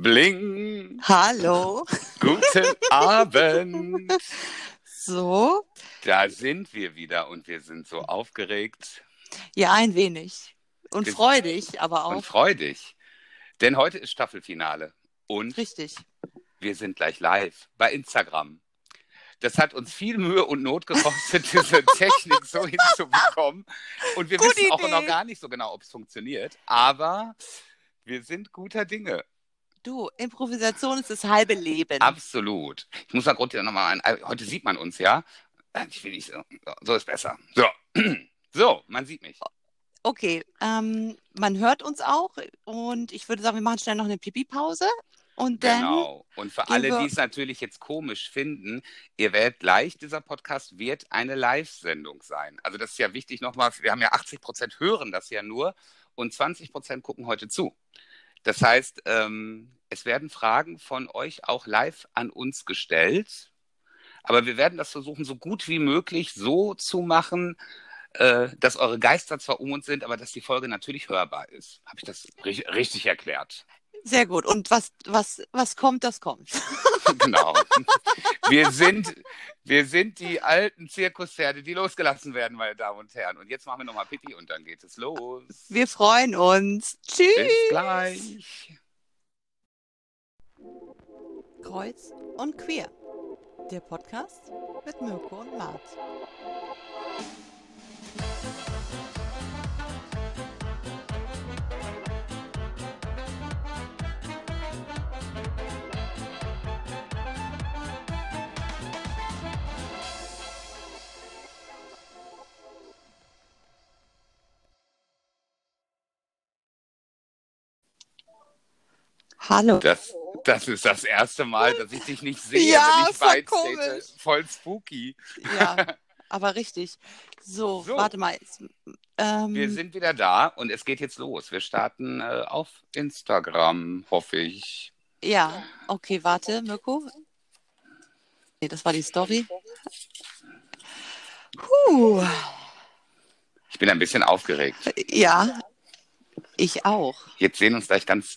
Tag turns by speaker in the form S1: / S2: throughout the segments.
S1: Bling.
S2: Hallo.
S1: Guten Abend.
S2: So.
S1: Da sind wir wieder und wir sind so aufgeregt.
S2: Ja, ein wenig. Und
S1: Wir-
S2: freudig, aber auch.
S1: Und freudig. Denn heute ist Staffelfinale. Und
S2: Richtig.
S1: wir sind gleich live bei Instagram. Das hat uns viel Mühe und Not gekostet, diese Technik so hinzubekommen. Und wir
S2: Gute
S1: wissen auch
S2: Idee.
S1: noch gar nicht so genau, ob es funktioniert. Aber wir sind guter Dinge.
S2: Du, Improvisation ist das halbe Leben.
S1: Absolut. Ich muss da gerade nochmal ein. Heute sieht man uns, ja? Ich will nicht so. So ist besser. So. So, man sieht mich.
S2: Okay, ähm, man hört uns auch und ich würde sagen, wir machen schnell noch eine Pipi-Pause und dann.
S1: Genau. Und für alle, die es natürlich jetzt komisch finden, ihr werdet gleich, dieser Podcast wird eine Live-Sendung sein. Also das ist ja wichtig nochmal, wir haben ja 80 Prozent hören das ja nur und 20 Prozent gucken heute zu. Das heißt, ähm, es werden Fragen von euch auch live an uns gestellt. Aber wir werden das versuchen, so gut wie möglich so zu machen, äh, dass eure Geister zwar um uns sind, aber dass die Folge natürlich hörbar ist. Habe ich das ri- richtig erklärt?
S2: Sehr gut. Und was, was, was kommt, das kommt.
S1: Genau. Wir sind, wir sind die alten Zirkusherde, die losgelassen werden, meine Damen und Herren. Und jetzt machen wir nochmal Pipi und dann geht es los.
S2: Wir freuen uns. Tschüss.
S1: Bis gleich.
S2: Kreuz und Queer. Der Podcast mit Mirko und Mart. Hallo.
S1: Das, das ist das erste Mal, dass ich dich nicht sehe,
S2: Ja,
S1: wenn ich
S2: voll
S1: weit
S2: komisch.
S1: Voll spooky.
S2: Ja, aber richtig. So,
S1: So.
S2: warte mal. Ähm,
S1: Wir sind wieder da und es geht jetzt los. Wir starten äh, auf Instagram, hoffe ich.
S2: Ja, okay, warte, Mirko. Nee, das war die Story. Puh,
S1: Ich bin ein bisschen aufgeregt.
S2: ja, ich auch.
S1: Jetzt sehen uns gleich ganz.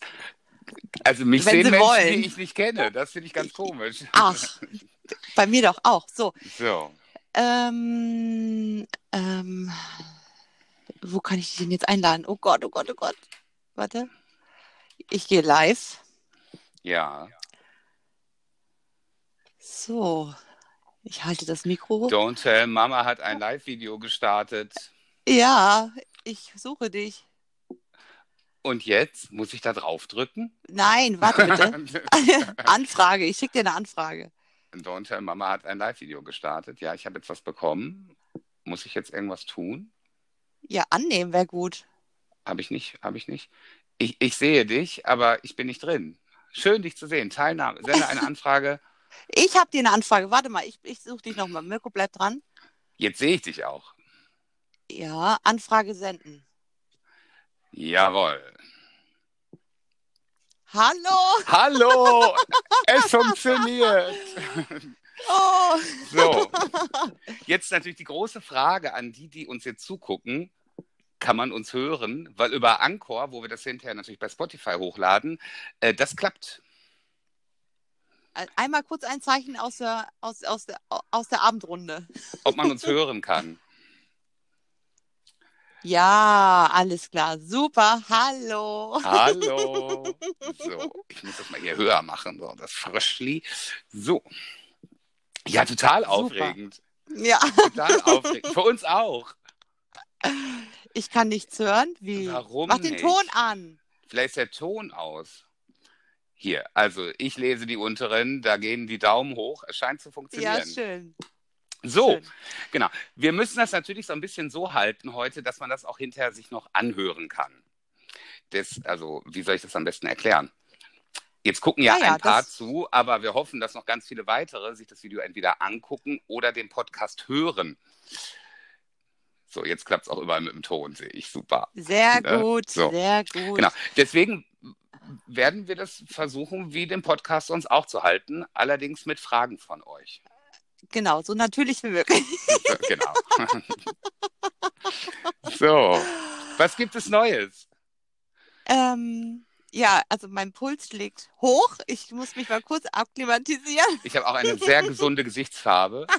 S1: Also mich
S2: Wenn
S1: sehen
S2: Sie
S1: Menschen,
S2: wollen.
S1: die ich nicht kenne. Das finde ich ganz komisch.
S2: Ach, bei mir doch auch. So,
S1: So.
S2: ähm, ähm, wo kann ich dich denn jetzt einladen? Oh Gott, oh Gott, oh Gott. Warte. Ich gehe live.
S1: Ja.
S2: So, ich halte das Mikro.
S1: Don't Tell Mama hat ein Live-Video gestartet.
S2: Ja, ich suche dich.
S1: Und jetzt muss ich da drauf drücken?
S2: Nein, warte bitte. Anfrage, ich schicke dir eine Anfrage.
S1: Don't Tell Mama hat ein Live-Video gestartet. Ja, ich habe jetzt was bekommen. Muss ich jetzt irgendwas tun?
S2: Ja, annehmen wäre gut.
S1: Habe ich nicht, habe ich nicht. Ich, ich sehe dich, aber ich bin nicht drin. Schön, dich zu sehen. Teilnahme. Sende eine Anfrage.
S2: Ich habe dir eine Anfrage. Warte mal, ich, ich suche dich nochmal. Mirko, bleib dran.
S1: Jetzt sehe ich dich auch.
S2: Ja, Anfrage senden.
S1: Jawohl.
S2: Hallo!
S1: Hallo! es funktioniert!
S2: Oh!
S1: So, jetzt natürlich die große Frage an die, die uns jetzt zugucken. Kann man uns hören? Weil über Anchor, wo wir das hinterher natürlich bei Spotify hochladen, äh, das klappt.
S2: Einmal kurz ein Zeichen aus der, aus, aus der, aus der Abendrunde.
S1: Ob man uns hören kann.
S2: Ja, alles klar. Super. Hallo.
S1: Hallo! So, ich muss das mal hier höher machen, so, das Fröschli. So. Ja, total aufregend.
S2: Ja,
S1: Total aufregend. Für uns auch.
S2: ich kann nichts hören. Wie?
S1: Warum
S2: Mach den
S1: nicht?
S2: Ton an.
S1: Vielleicht ist der Ton aus. Hier, also ich lese die unteren, da gehen die Daumen hoch. Es scheint zu
S2: Ja,
S1: funktionieren.
S2: schön.
S1: So,
S2: schön.
S1: genau. Wir müssen das natürlich so ein bisschen so halten heute, dass man das auch hinterher sich noch anhören kann. Das, also, wie soll ich das am besten erklären? Jetzt gucken ja,
S2: Ja, ja,
S1: ein paar
S2: das-
S1: zu, aber wir hoffen, dass noch ganz viele weitere sich das Video entweder angucken oder den Podcast hören. So, jetzt klappt es auch überall mit dem Ton, sehe ich. Super.
S2: Sehr
S1: Ne?
S2: gut,
S1: So.
S2: sehr gut.
S1: Genau. Deswegen werden wir das versuchen, wie den Podcast uns auch zu halten, allerdings mit Fragen von euch.
S2: Genau, so natürlich wie möglich.
S1: genau. so, was gibt es Neues?
S2: Ähm, ja, also mein Puls liegt hoch. Ich muss mich mal kurz akklimatisieren.
S1: Ich habe auch eine sehr gesunde Gesichtsfarbe.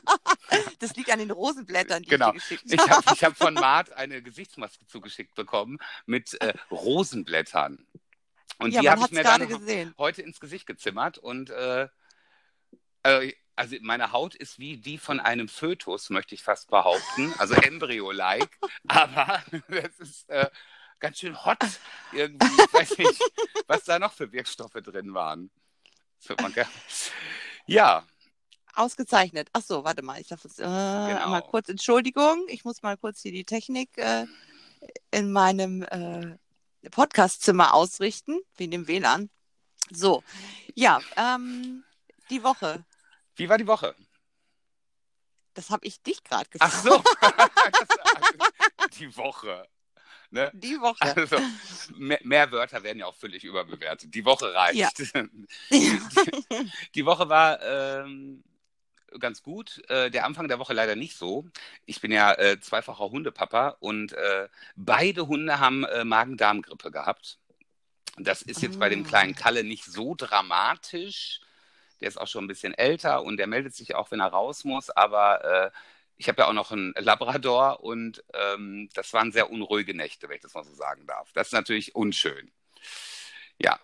S2: Das liegt an den Rosenblättern, die
S1: Genau.
S2: ich dir geschickt
S1: Ich habe ich hab von Mart eine Gesichtsmaske zugeschickt bekommen mit äh, Rosenblättern. Und
S2: ja,
S1: die habe ich mir dann
S2: gesehen.
S1: heute ins Gesicht gezimmert und äh, äh, also meine Haut ist wie die von einem Fötus, möchte ich fast behaupten, also Embryo-like, aber das ist äh, ganz schön hot irgendwie. Ich weiß nicht, was da noch für Wirkstoffe drin waren. Ja,
S2: Ausgezeichnet. Ach so, warte mal. Ich darf jetzt, äh,
S1: Genau.
S2: mal kurz Entschuldigung. Ich muss mal kurz hier die Technik äh, in meinem äh, Podcastzimmer ausrichten, wegen dem WLAN. So, ja, ähm, die Woche.
S1: Wie war die Woche?
S2: Das habe ich dich gerade gefragt.
S1: Ach so, das, die Woche. Ne?
S2: Die Woche.
S1: Also, mehr, mehr Wörter werden ja auch völlig überbewertet. Die Woche reicht.
S2: Ja.
S1: Die Woche war ähm, ganz gut. Äh, der Anfang der Woche leider nicht so. Ich bin ja äh, zweifacher Hundepapa und äh, beide Hunde haben äh, Magen-Darm-Grippe gehabt. Das ist jetzt bei dem
S2: Ah.
S1: kleinen Kalle nicht so dramatisch. Der ist auch schon ein bisschen älter und der meldet sich auch, wenn er raus muss. Aber äh, ich habe ja auch noch einen Labrador und ähm, das waren sehr unruhige Nächte, wenn ich das mal so sagen darf. Das ist natürlich unschön. Ja.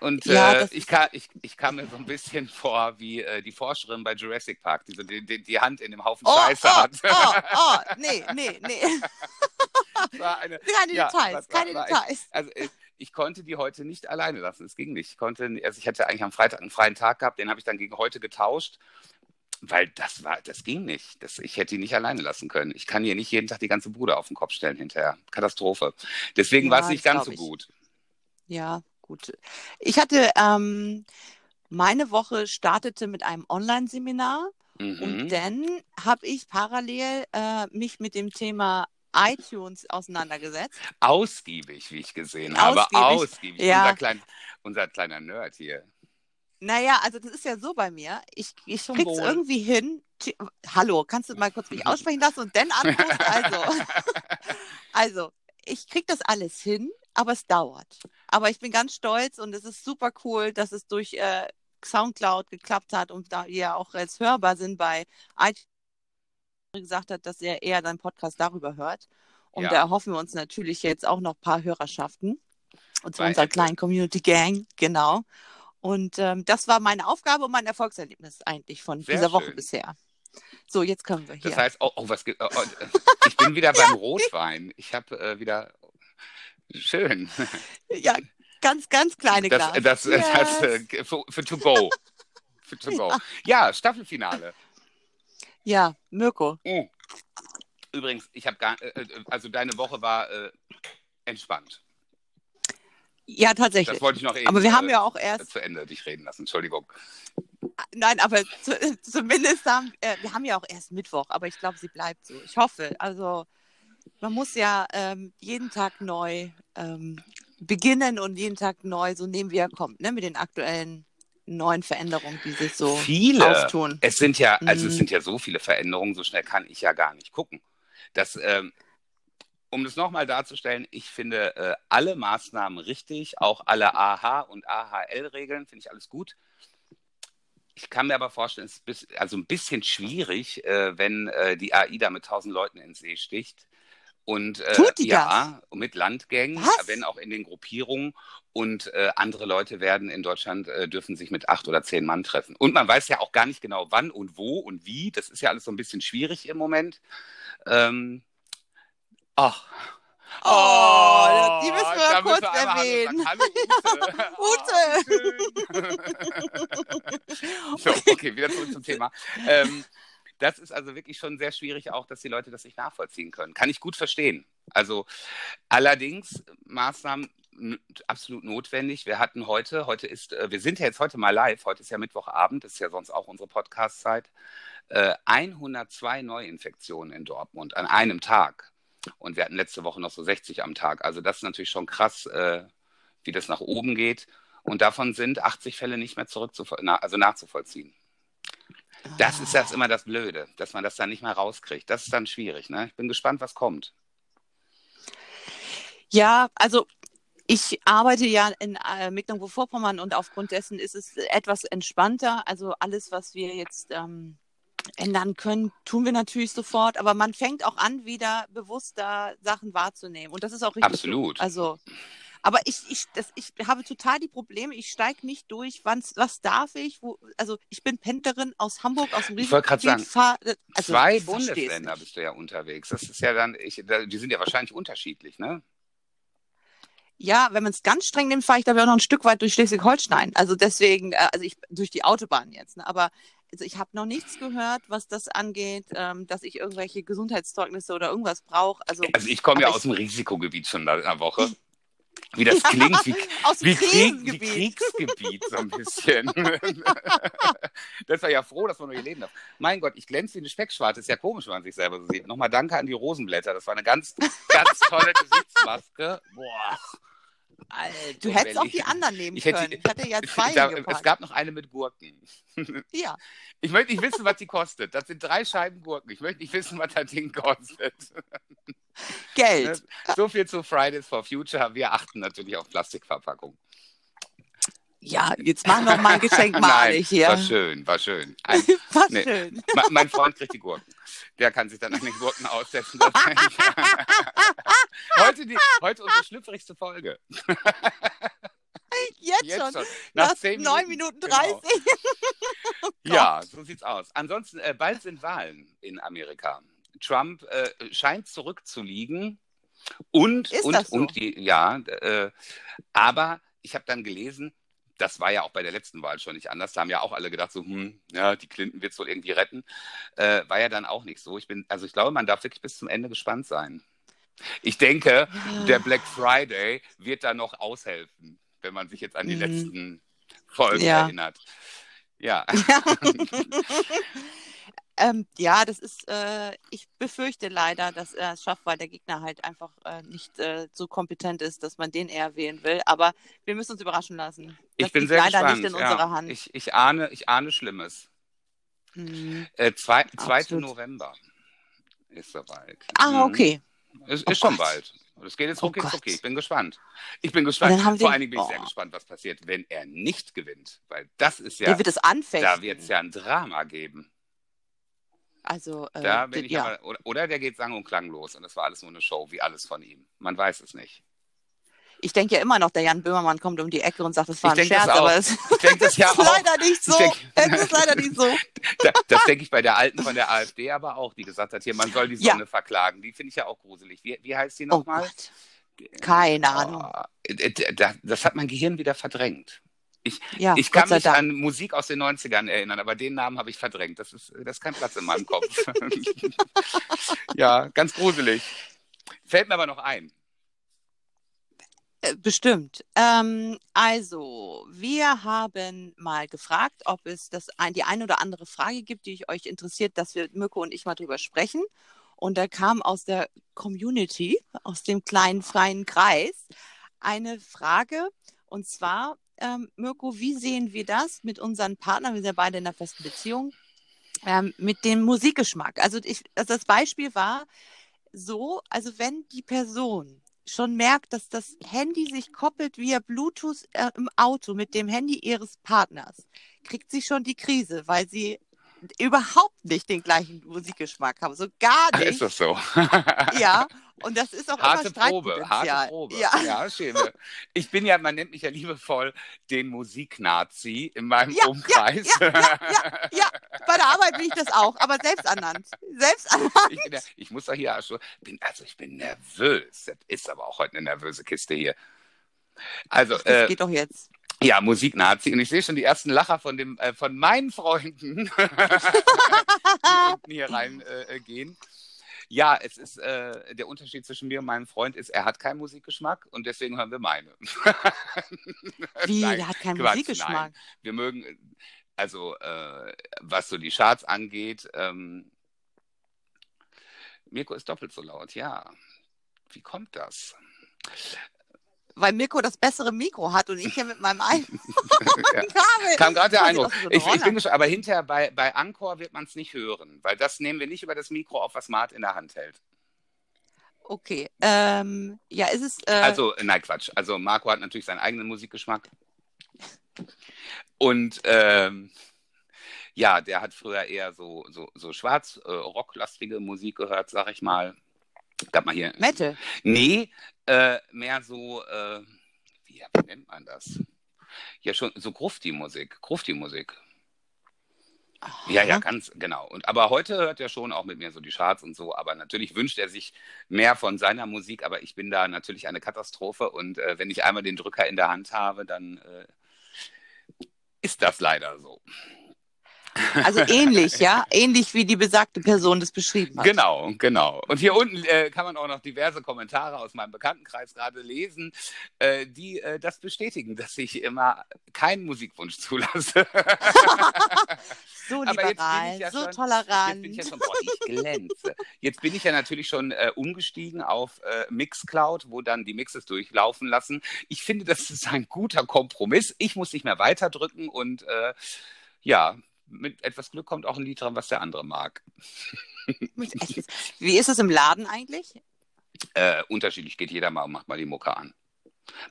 S1: Und
S2: Ja,
S1: äh, ich, kam, ich, ich kam mir so ein bisschen vor wie äh, die Forscherin bei Jurassic Park, die so die, die, die Hand in dem Haufen
S2: Oh,
S1: Scheiße
S2: oh,
S1: hat.
S2: oh, oh, nee, nee, nee.
S1: Eine,
S2: Keine
S1: Ja,
S2: Details,
S1: war-
S2: keine
S1: war
S2: Details.
S1: also äh, ich konnte die heute nicht alleine lassen. Es ging nicht. Ich konnte, also ich hatte eigentlich am Freitag einen freien Tag gehabt, den habe ich dann gegen heute getauscht, weil das war, das ging nicht. Das, ich hätte ihn nicht alleine lassen können. Ich kann hier nicht jeden Tag die ganze Bude auf den Kopf stellen hinterher. Katastrophe. Deswegen
S2: Ja,
S1: war es nicht ganz so
S2: ich.
S1: gut.
S2: Ja, gut. Ich hatte, ähm, meine Woche startete mit einem Online-Seminar
S1: Mhm.
S2: und dann habe ich parallel äh, mich mit dem Thema iTunes auseinandergesetzt.
S1: Ausgiebig, wie ich gesehen habe.
S2: Ausgiebig.
S1: Ausgiebig.
S2: Ja.
S1: Unser, klein, unser kleiner Nerd hier.
S2: Naja, also das ist ja so bei mir. Ich, ich
S1: Zum
S2: krieg's
S1: Wohl.
S2: irgendwie hin. Hallo, kannst du mal kurz mich aussprechen lassen und dann antworten? Also, also, ich krieg das alles hin, aber es dauert. Aber ich bin ganz stolz und es ist super cool, dass es durch äh, Soundcloud geklappt hat und da wir ja auch jetzt hörbar sind bei iTunes gesagt hat, dass er eher seinen Podcast darüber hört. Und
S1: Ja.
S2: da erhoffen wir uns natürlich jetzt auch noch ein paar Hörerschaften. Und zu
S1: Bei
S2: unserer kleinen Community Gang, genau. Und ähm, das war meine Aufgabe und mein Erfolgserlebnis eigentlich von
S1: Sehr
S2: dieser Woche
S1: schön.
S2: bisher. So, jetzt können wir hier.
S1: Das heißt, oh, oh was. Oh, oh, ich bin wieder beim Rotwein. Ich habe äh, wieder. Schön.
S2: ja, ganz, ganz kleine
S1: Das,
S2: Glas.
S1: das, das, das
S2: Yes.
S1: äh, für, für To Go. Für To Go. Ja, Staffelfinale.
S2: Ja, Mirko.
S1: Oh. Übrigens, ich habe gar. Äh, äh, also deine Woche war äh, entspannt.
S2: Ja, tatsächlich.
S1: Das wollte ich noch eben
S2: Aber wir haben
S1: äh,
S2: ja auch erst,
S1: zu Ende dich reden lassen. Entschuldigung.
S2: nein, aber zu, zumindest haben, äh, wir haben ja auch erst Mittwoch, aber ich glaube, sie bleibt so. Ich hoffe. Also, man muss ja ähm, jeden Tag neu ähm, beginnen und jeden Tag neu so nehmen, wie er kommt, ne? mit den aktuellen neuen Veränderungen, die sich so
S1: Viele.
S2: auftun.
S1: Es sind ja, also es
S2: Mhm.
S1: sind ja so viele Veränderungen, so schnell kann ich ja gar nicht gucken. Das, ähm, um das nochmal darzustellen, ich finde äh, alle Maßnahmen richtig, auch alle AH und AHL-Regeln, finde ich alles gut. Ich kann mir aber vorstellen, es ist bis, also ein bisschen schwierig, äh, wenn äh, die AIDA mit 1000 Leuten ins See sticht. Und äh,
S2: Tut die
S1: ja, mit Landgängen,
S2: Was?
S1: wenn auch in den Gruppierungen. Und äh, andere Leute werden in Deutschland, äh, dürfen sich mit acht oder zehn Mann treffen. Und man weiß ja auch gar nicht genau, wann und wo und wie. Das ist ja alles so ein bisschen schwierig im Moment. Ähm, ach.
S2: Oh, die müssen wir
S1: da
S2: kurz
S1: wir
S2: erwähnen.
S1: Hallo Ute. Oh, schön. so, okay, wieder zurück zum Thema. Ähm, das ist also wirklich schon sehr schwierig, auch dass die Leute das nicht nachvollziehen können. Kann ich gut verstehen. Also allerdings Maßnahmen absolut notwendig. Wir hatten heute, heute ist, äh, wir sind ja jetzt heute mal live, heute ist ja Mittwochabend, ist ja sonst auch unsere Podcast-Zeit, äh, 102 Neuinfektionen in Dortmund an einem Tag. Und wir hatten letzte Woche noch so 60 am Tag. Also das ist natürlich schon krass, äh, wie das nach oben geht. Und davon sind 80 Fälle nicht mehr na, also nachzuvollziehen. Das ist das immer das Blöde, dass man das dann nicht mehr rauskriegt. Das ist dann schwierig. Ne? Ich bin gespannt, was kommt.
S2: Ja, also Ich arbeite ja in äh, Mecklenburg-Vorpommern und aufgrund dessen ist es etwas entspannter. Also alles, was wir jetzt ähm, ändern können, tun wir natürlich sofort. Aber man fängt auch an, wieder bewusster Sachen wahrzunehmen. Und das ist auch richtig.
S1: Absolut.
S2: So. Also, aber ich, ich, das, ich habe total die Probleme. Ich steige nicht durch. Wann's, was darf ich? Wo, also ich bin Pendlerin aus Hamburg, aus dem
S1: Ich wollte gerade sagen,
S2: fahr, also,
S1: Zwei
S2: ich
S1: Bundesländer bist du ja unterwegs. Das ist ja dann, ich, die sind ja wahrscheinlich unterschiedlich, ne?
S2: Ja, wenn man es ganz streng nimmt, fahre ich da auch noch ein Stück weit durch Schleswig-Holstein. Also deswegen, äh, also ich durch die Autobahn jetzt. Ne? Aber also ich habe noch nichts gehört, was das angeht, ähm, dass ich irgendwelche Gesundheitszeugnisse oder irgendwas brauche. Also
S1: Also ich komme ja aus dem Risikogebiet schon einer Woche. Wie das klingt, wie, wie, Krieg, wie. Kriegsgebiet so ein bisschen. das war ja froh, dass man nur hier leben darf. Mein Gott, ich glänze wie eine Speckschwarte. Ist ja komisch, wenn man sich selber so sieht. Nochmal danke an die Rosenblätter. Das war eine ganz, ganz tolle Gesichtsmaske. Boah. Alter,
S2: Du hättest auch die anderen nehmen
S1: Ich hätte-
S2: können. Ich hatte ja zwei
S1: Da, es gab noch eine mit Gurken.
S2: ja.
S1: Ich möchte nicht wissen, was die kostet. Das sind drei Scheiben Gurken. Ich möchte nicht wissen, was das Ding kostet.
S2: Geld.
S1: So viel zu Fridays for Future. Wir achten natürlich auf Plastikverpackung.
S2: Ja, jetzt mach noch mal ein Geschenk malig hier.
S1: war schön, war schön. Ein,
S2: War
S1: Nee.
S2: schön.
S1: Me- mein Freund kriegt die Gurken. Der kann sich dann an den Gurken aussetzen. Heute, die, heute unsere schlüpfrigste Folge.
S2: Jetzt,
S1: Jetzt
S2: schon.
S1: schon.
S2: Nach,
S1: Nach zehn
S2: 9 Minuten
S1: Genau.
S2: 30.
S1: Ja, so sieht's aus. Ansonsten, äh, bald sind Wahlen in Amerika. Trump äh, scheint zurückzuliegen. Und,
S2: Ist
S1: und,
S2: das so?
S1: und die, ja, äh, aber ich habe dann gelesen, das war ja auch bei der letzten Wahl schon nicht anders. Da haben ja auch alle gedacht, so, hm, ja, die Clinton wird es wohl irgendwie retten. Äh, war ja dann auch nicht so. Ich bin, also ich glaube, man darf wirklich bis zum Ende gespannt sein. Ich denke, der Black Friday wird da noch aushelfen, wenn man sich jetzt an die
S2: Mhm.
S1: letzten Folgen
S2: Ja.
S1: erinnert. Ja.
S2: ähm, ja, das ist, äh, ich befürchte leider, dass er es schafft, weil der Gegner halt einfach äh, nicht äh, so kompetent ist, dass man den eher wählen will. Aber wir müssen uns überraschen lassen. Das
S1: Ich bin
S2: liegt
S1: sehr
S2: leider
S1: gespannt.
S2: nicht in
S1: ja.
S2: unserer Hand.
S1: Ich, ich, ahne, ich ahne Schlimmes.
S2: Mhm.
S1: Äh, zwei, 2.
S2: Absolut.
S1: November ist soweit.
S2: Ah,
S1: Mhm.
S2: okay.
S1: Ist,
S2: Oh
S1: ist schon
S2: Gott.
S1: bald. Das geht jetzt
S2: Oh
S1: rucki
S2: Gott.
S1: zucki. Ich bin gespannt. Ich bin gespannt.
S2: dann haben
S1: Vor
S2: wir-
S1: allen Dingen bin ich sehr
S2: oh.
S1: gespannt, was passiert, wenn er nicht gewinnt. Weil das ist ja,
S2: Der wird es anfechten.
S1: da wird es ja ein Drama geben.
S2: Also, äh,
S1: Da bin ich
S2: ja.
S1: aber, oder, oder der geht sang- und klanglos und das war alles nur eine Show, wie alles von ihm. Man weiß es nicht.
S2: Ich denke ja immer noch, der Jan Böhmermann kommt um die Ecke und sagt, das war
S1: Ich
S2: ein Scherz, aber es
S1: ja
S2: ist leider nicht so. Es ist leider nicht so.
S1: Da- Das denke ich bei der Alten von der AfD aber auch, die gesagt hat, hier, man soll die
S2: Ja.
S1: Sonne verklagen. Die finde ich ja auch gruselig. Wie, wie heißt die
S2: Oh
S1: nochmal?
S2: Gott. Keine Ahnung.
S1: Oh, äh, da- das hat mein Gehirn wieder verdrängt.
S2: Ja,
S1: ich kann mich
S2: Dank.
S1: an Musik aus den 90ern erinnern, aber den Namen habe ich verdrängt. Das ist, das ist kein Platz in meinem Kopf. ja, ganz gruselig. Fällt mir aber noch ein.
S2: Äh, Bestimmt. Ähm, also, wir haben mal gefragt, ob es das ein, die eine oder andere Frage gibt, die euch interessiert, dass wir Mirko und ich mal drüber sprechen. Und da kam aus der Community, aus dem kleinen freien Kreis, eine Frage. Und zwar, ähm, Mirko, wie sehen wir das mit unseren Partnern? Wir sind ja beide in einer festen Beziehung. Ähm, mit dem Musikgeschmack. Also, ich, also das Beispiel war so, also wenn die Person schon merkt, dass das Handy sich koppelt via Bluetooth äh, im Auto mit dem Handy ihres Partners, kriegt sie schon die Krise, weil sie überhaupt nicht den gleichen Musikgeschmack haben, so gar nicht.
S1: ist das so?
S2: Ja, und das ist auch
S1: Harte
S2: immer
S1: Probe, harte Probe.
S2: Ja.
S1: ja, schäme. Ich bin ja, man nennt mich ja liebevoll den Musiknazi in meinem
S2: Ja, ja,
S1: Umkreis.
S2: Ja, bei der Arbeit bin ich das auch, aber selbst ernannt. Selbst ernannt.
S1: ich, bin ja, ich muss doch hier schon, bin, also ich bin nervös. Das ist aber auch heute eine nervöse Kiste hier. Also,
S2: Das
S1: äh,
S2: geht doch jetzt.
S1: ja, Musiknazi. Und ich sehe schon die ersten Lacher von, dem, äh, von meinen Freunden, die unten hier reingehen. Äh, gehen. Ja, es ist, äh, der Unterschied zwischen mir und meinem Freund ist, er hat keinen Musikgeschmack und deswegen hören wir meine.
S2: Wie,
S1: Nein,
S2: der hat keinen
S1: Quatsch,
S2: Musikgeschmack.
S1: nein. Wir mögen, also äh, was so die Charts angeht, ähm, Mirko ist doppelt so laut, ja. Wie kommt das?
S2: Weil Mirko das bessere Mikro hat und ich hier mit meinem eigenen
S1: Ja.
S2: Kabel.
S1: Kam gerade der Eindruck.
S2: so
S1: Ich, ich bin gespannt, aber hinterher bei, bei Anchor wird man es nicht hören, weil das nehmen wir nicht über das Mikro auf, was Mart in der Hand hält.
S2: Okay. Ähm, ja, ist es. Äh,
S1: Also, äh, nein, Quatsch. Also, Marco hat natürlich seinen eigenen Musikgeschmack. Und ähm, ja, der hat früher eher so, so, so schwarz-rocklastige Musik gehört, sag ich mal. Gab mal hier.
S2: Metal.
S1: Nee, äh, mehr so, äh, wie nennt man das? Ja, schon so Grufti-Musik. Grufti-Musik. Ja, ja, ganz genau. Und aber heute hört er schon auch mit mir so die Charts und so. Aber natürlich wünscht er sich mehr von seiner Musik. Aber ich bin da natürlich eine Katastrophe. Und äh, wenn ich einmal den Drücker in der Hand habe, dann äh, ist das leider so.
S2: Also ähnlich, ja? Ähnlich wie die besagte Person das beschrieben hat.
S1: Genau, genau. Und hier unten äh, kann man auch noch diverse Kommentare aus meinem Bekanntenkreis gerade lesen, äh, die äh, das bestätigen, dass ich immer keinen Musikwunsch zulasse.
S2: So liberal,
S1: ja
S2: so
S1: schon-
S2: tolerant.
S1: Jetzt bin ich ja schon, boah, ich glänze. Jetzt bin ich ja natürlich schon äh, umgestiegen auf äh, Mixcloud, wo dann die Mixes durchlaufen lassen. Ich finde, das ist ein guter Kompromiss. Ich muss nicht mehr weiterdrücken und äh, ja, mit etwas Glück kommt auch ein Lied dran, was der andere mag.
S2: Wie ist es im Laden eigentlich?
S1: Äh, unterschiedlich geht jeder mal und macht mal die Mucke an.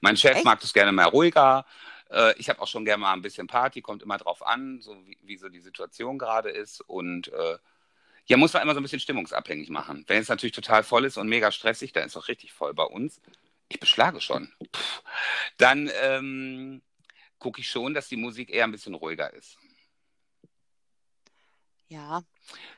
S1: Mein Chef
S2: Echt?
S1: mag das gerne mal ruhiger. Äh, ich habe auch schon gerne mal ein bisschen Party, kommt immer drauf an, so wie, wie so die Situation gerade ist. Und äh, ja, muss man immer so ein bisschen stimmungsabhängig machen. Wenn es natürlich total voll ist und mega stressig, dann ist auch richtig voll bei uns. Ich beschlage schon. Puh. Dann ähm, gucke ich schon, dass die Musik eher ein bisschen ruhiger ist.
S2: Ja.